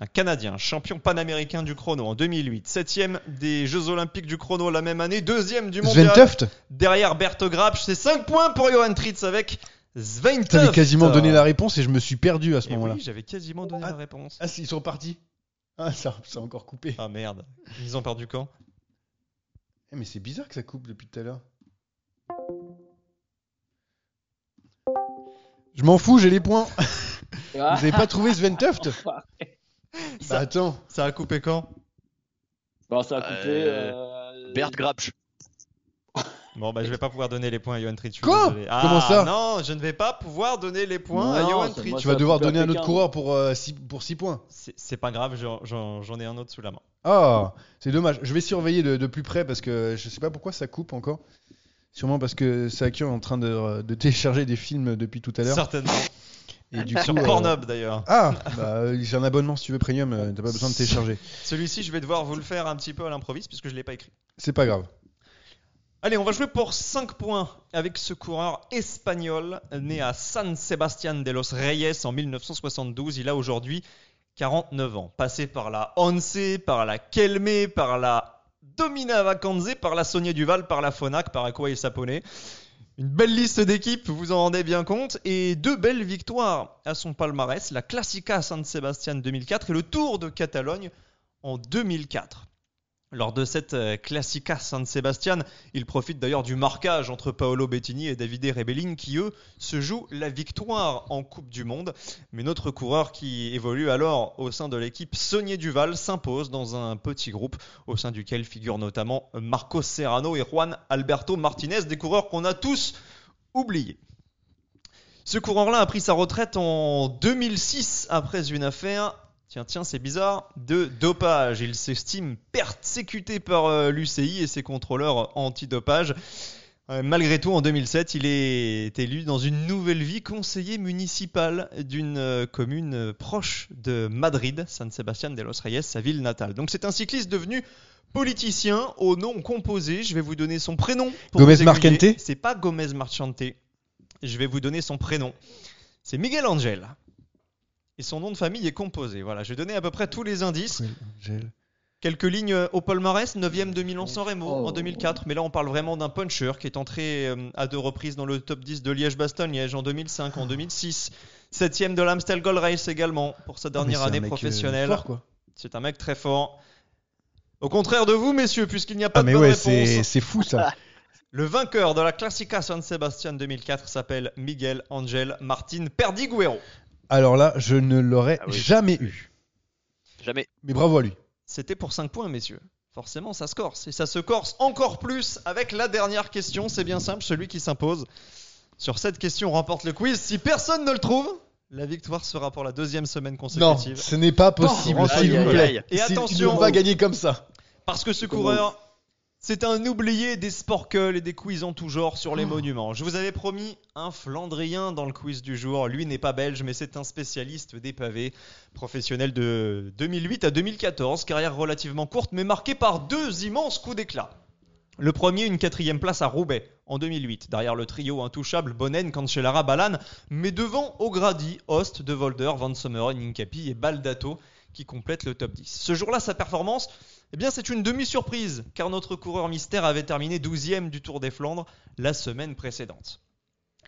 Un Canadien, champion panaméricain du chrono en 2008, septième des Jeux Olympiques du chrono la même année, deuxième du Sven mondial. Tuft Derrière Bert Grapsch, c'est 5 points pour Johan Tritz avec Sven T'avais quasiment donné la réponse et je me suis perdu à ce Eh moment-là. oui, j'avais quasiment donné Ah. la réponse. Ah, si, ils sont partis. Ah, ça, ça a encore coupé. Ah merde, ils ont perdu quand? Eh, mais c'est bizarre que ça coupe depuis tout à l'heure. Je m'en fous, j'ai les points. Vous avez pas trouvé Sven Tuft Bah attends. Ça a coupé quand? Bon, ça a coupé. Euh, euh, Bert Grapsch. Bon bah je vais pas pouvoir donner les points à Johan suis Quoi. Ah, Comment ça Non, je ne vais pas pouvoir donner les points à Johan moi, Tu vas devoir donner un autre coureur pour 6 pour six points. C'est pas grave, j'en- ai un autre sous la main. Ah, c'est dommage. Je vais surveiller de, de plus près parce que je sais pas pourquoi ça coupe encore. Sûrement parce que Sakio est en train de, de télécharger des films depuis tout à l'heure. Certainement. Et du Sur coup, euh, Pornhub d'ailleurs. Ah, bah, euh, j'ai un abonnement si tu veux premium, euh, t'as pas besoin de télécharger. Celui-ci, je vais devoir vous le faire un petit peu à l'improviste puisque je l'ai pas écrit. C'est pas grave. Allez, on va jouer pour 5 points avec ce coureur espagnol né à San Sebastián de los Reyes en 1972. Il a aujourd'hui 49 ans. Passé par la Once, par la Kelme, par la Domina Vacanze, par la Sonia Duval, par la Fonac, par Aqua et Sapone. Une belle liste d'équipes, vous en rendez bien compte, et deux belles victoires à son palmarès, la Classica San Sebastián 2004 et le Tour de Catalogne en 2004. Lors de cette euh, Classica San Sebastián, il profite d'ailleurs du marquage entre Paolo Bettini et Davide Rebellin qui, eux, se jouent la victoire en Coupe du Monde. Mais notre coureur qui évolue alors au sein de l'équipe Saunier Duval s'impose dans un petit groupe au sein duquel figurent notamment Marcos Serrano et Juan Alberto Martinez, des coureurs qu'on a tous oubliés. Ce coureur-là a pris sa retraite en 2006 après une affaire Tiens, tiens, c'est bizarre. De dopage. Il s'estime persécuté par euh, l'UCI et ses contrôleurs antidopage. Euh, malgré tout, en 2007, il est élu dans une nouvelle vie conseiller municipal d'une euh, commune proche de Madrid, San Sebastián de los Reyes, sa ville natale. Donc c'est un cycliste devenu politicien au nom composé. Je vais vous donner son prénom. pour Gomez. Marchante C'est pas Gomez Marchante. Je vais vous donner son prénom. C'est Miguel Angel. Et son nom de famille est composé. Voilà, je vais donner à peu près tous les indices. Quelques lignes au palmarès, 9ème de Milan-San Remo Oh. en 2004, mais là on parle vraiment d'un puncher qui est entré euh, à deux reprises dans le top 10 de Liège-Bastogne-Liège en 2005, en 2006. 7ème de l'Amstel Gold Race également pour sa Ah, dernière année euh, professionnelle. C'est un mec très fort. Au contraire de vous, messieurs, puisqu'il n'y a pas Ah, de mais bonne ouais, réponse. c'est c'est fou ça. Le vainqueur de la Classica San Sebastian 2004 s'appelle Miguel Angel Martin Perdiguero. Alors là, je ne l'aurais Ah oui. jamais eu. Jamais. Mais bravo à lui. C'était pour 5 points, messieurs. Forcément, ça se corse. Et ça se corse encore plus avec la dernière question. C'est bien simple, celui qui s'impose sur cette question remporte le quiz. Si personne ne le trouve, la victoire sera pour la deuxième semaine Non, consécutive. ce n'est pas possible, Oh, s'il vous plaît. Et C'est- attention. ne va gagner comme ça. Parce que ce coureur, c'est un oublié des sporcles et des quiz en tout genre sur les monuments. Je vous avais promis un Flandrien dans le quiz du jour. Lui n'est pas belge, mais c'est un spécialiste des pavés, professionnel de 2008 à 2014, carrière relativement courte, mais marquée par deux immenses coups d'éclat. Le premier, une quatrième place à Roubaix en 2008, derrière le trio intouchable Bonnen, Cancellara, Balan, mais devant O'Grady, Host, De Volder, Van Sommeren, Incapi et Baldato qui complètent le top 10. Ce jour-là, sa performance, eh bien, c'est une demi-surprise, car notre coureur mystère avait terminé 12e du Tour des Flandres la semaine précédente.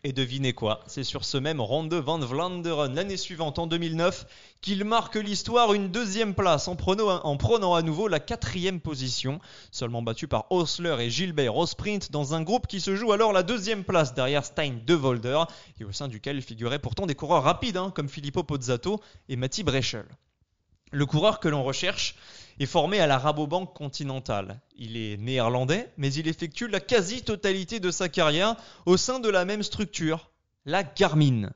Et devinez quoi, c'est sur ce même Ronde van Vlaanderen l'année suivante, en 2009, qu'il marque l'histoire une deuxième place en prenant, en prenant à nouveau la quatrième position, seulement battu par Osler et Gilbert au sprint dans un groupe qui se joue alors la deuxième place derrière Stein de Volder et au sein duquel figuraient pourtant des coureurs rapides hein, comme Filippo Pozzato et Matti Breschel. Le coureur que l'on recherche est formé à la Rabobank Continental. Il est néerlandais, mais il effectue la quasi-totalité de sa carrière au sein de la même structure, la Garmin.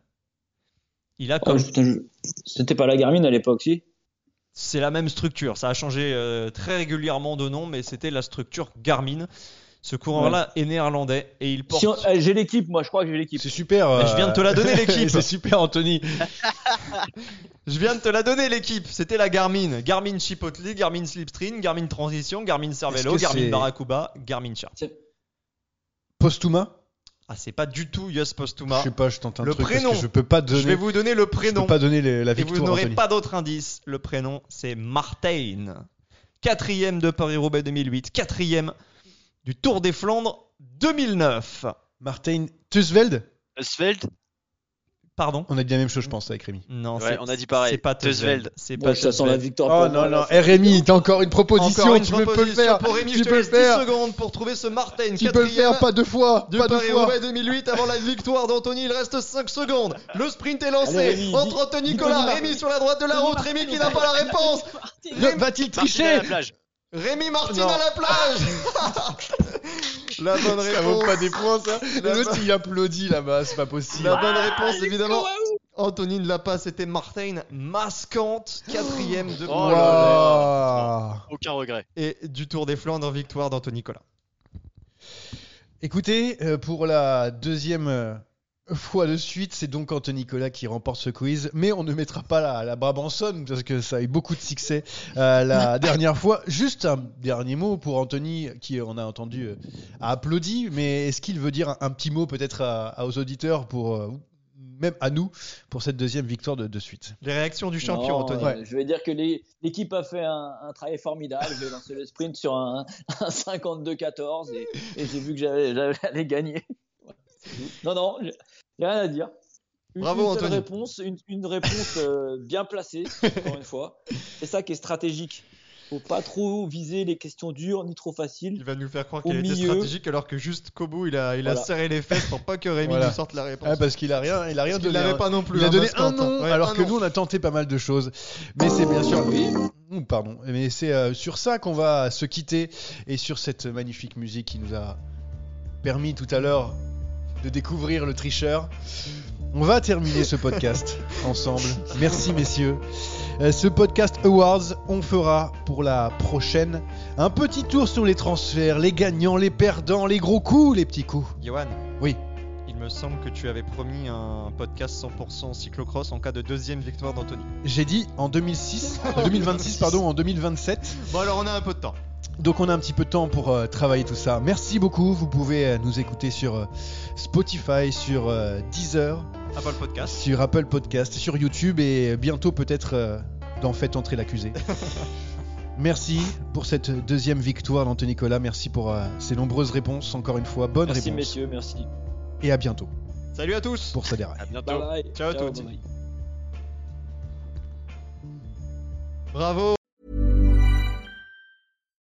Il a comme putain, je- C'était pas la Garmin à l'époque, si? C'est la même structure. Ça a changé euh, très régulièrement de nom, mais c'était la structure Garmin. Ce coureur-là est néerlandais et il porte. Si on- eh, J'ai l'équipe, moi je crois que j'ai l'équipe. C'est super. Mais je euh, viens de te la donner, l'équipe. c'est super, Anthony. Je viens de te la donner, l'équipe. C'était la Garmin. Garmin Chipotle, Garmin Slipstream, Garmin Transition, Garmin Cervelo, Garmin c'est- Barracuda, Garmin Chart. Postuma? Ah, c'est pas du tout Yus Postuma. Je sais pas, je tente un Le truc prénom. parce que je peux pas donner. Je vais vous donner le je prénom. peux pas donner les- la Et vous victoire. n'aurez Anthony. pas d'autre indice. Le prénom, c'est Martin. Quatrième de Paris-Roubaix 2008. Quatrième du Tour des Flandres 2009. Martin Tusveld Svelte Pardon On a dit la même chose, je pense, avec Rémi. Non, Ouais, c'est- on a dit pareil. C'est pas Teusveld. C'est pas ça sent la victoire. Oh non, non. Eh Rémi, t'as encore une proposition. Encore une tu peux- peux le faire. pour Rémi, tu je te peux le laisse 10 faire. secondes pour trouver ce Martin. Tu peux le faire, pas deux fois. Du Pas deux fois. Paris-Roubaix 2008 avant la victoire d'Anthony, il reste 5 secondes. Le sprint est lancé Allez, Rémi, entre Anthony Nicolas, Rémi sur la droite de la route, Rémi qui n'a pas la réponse. Va-t-il tricher. Rémi Martin Non. à la plage. la bonne Ça vaut réponse. pas des points, ça. La L'autre, bonne- il applaudit là-bas, c'est pas possible. La bonne réponse évidemment. Anthony ne l'a pas, c'était Martin Mascante, quatrième de Oh là là. Waouh. Aucun regret. et du Tour des Flandres, victoire d'Anthony Nicolas. Écoutez, euh, pour la deuxième euh, fois de suite, c'est donc Anthony Nicolas qui remporte ce quiz, mais on ne mettra pas la, la Brabançonne parce que ça a eu beaucoup de succès euh, la dernière fois. Juste un dernier mot pour Anthony qui, on a entendu, euh, a applaudi, mais est-ce qu'il veut dire un, un petit mot peut-être à- à- aux auditeurs pour euh, même à nous pour cette deuxième victoire de, de suite? Les réactions du champion, Non, Anthony. euh, Je vais dire que l'équipe a fait un, un travail formidable. J'ai lancé le sprint sur un, un 52-14 et, et j'ai vu que j'allais gagner. Tout. Non, non, j'ai j'ai rien à dire. Une, Bravo, une Anthony. réponse, une, une réponse euh, bien placée, encore une fois. C'est ça qui est stratégique. Faut pas trop viser les questions dures ni trop faciles. Il va nous faire croire qu'il était stratégique alors que juste qu'au bout il a, il a Voilà. serré les fesses pour pas que Rémi Voilà. nous sorte la réponse. Ah, parce qu'il a rien, il a rien Parce donné. l'avait hein. pas non plus. Il a hein, donné un nom, Ouais, alors un que nom. nous on a tenté pas mal de choses. Mais c'est bien sûr. Ouh, Pardon. Mais c'est euh, sur ça qu'on va se quitter et sur cette magnifique musique qui nous a permis tout à l'heure de découvrir le tricheur. On va terminer ce podcast ensemble. Merci messieurs. Euh, Ce podcast Awards, on fera pour la prochaine un petit tour sur les transferts, les gagnants, les perdants, les gros coups, les petits coups. Johan, Oui. il me semble que tu avais promis un podcast 100% cyclocross en cas de deuxième victoire d'Anthony. J'ai dit en 2006, en 2026 pardon, en 2027. Bon alors on a un peu de temps. Donc on a un petit peu de temps pour euh, travailler tout ça. Merci beaucoup. Vous pouvez euh, nous écouter sur euh, Spotify, sur euh, Deezer, Apple Podcast. sur Apple Podcast, sur YouTube et bientôt peut-être euh, dans Faites entrer l'accusé. Merci pour cette deuxième victoire d'Anthony Nicolas. Merci pour euh, ces nombreuses réponses. Encore une fois, bonne Merci réponse. messieurs, merci. Et à bientôt Salut à tous. pour Sadera. À bientôt. Bye bye. Ciao à bye. Bravo.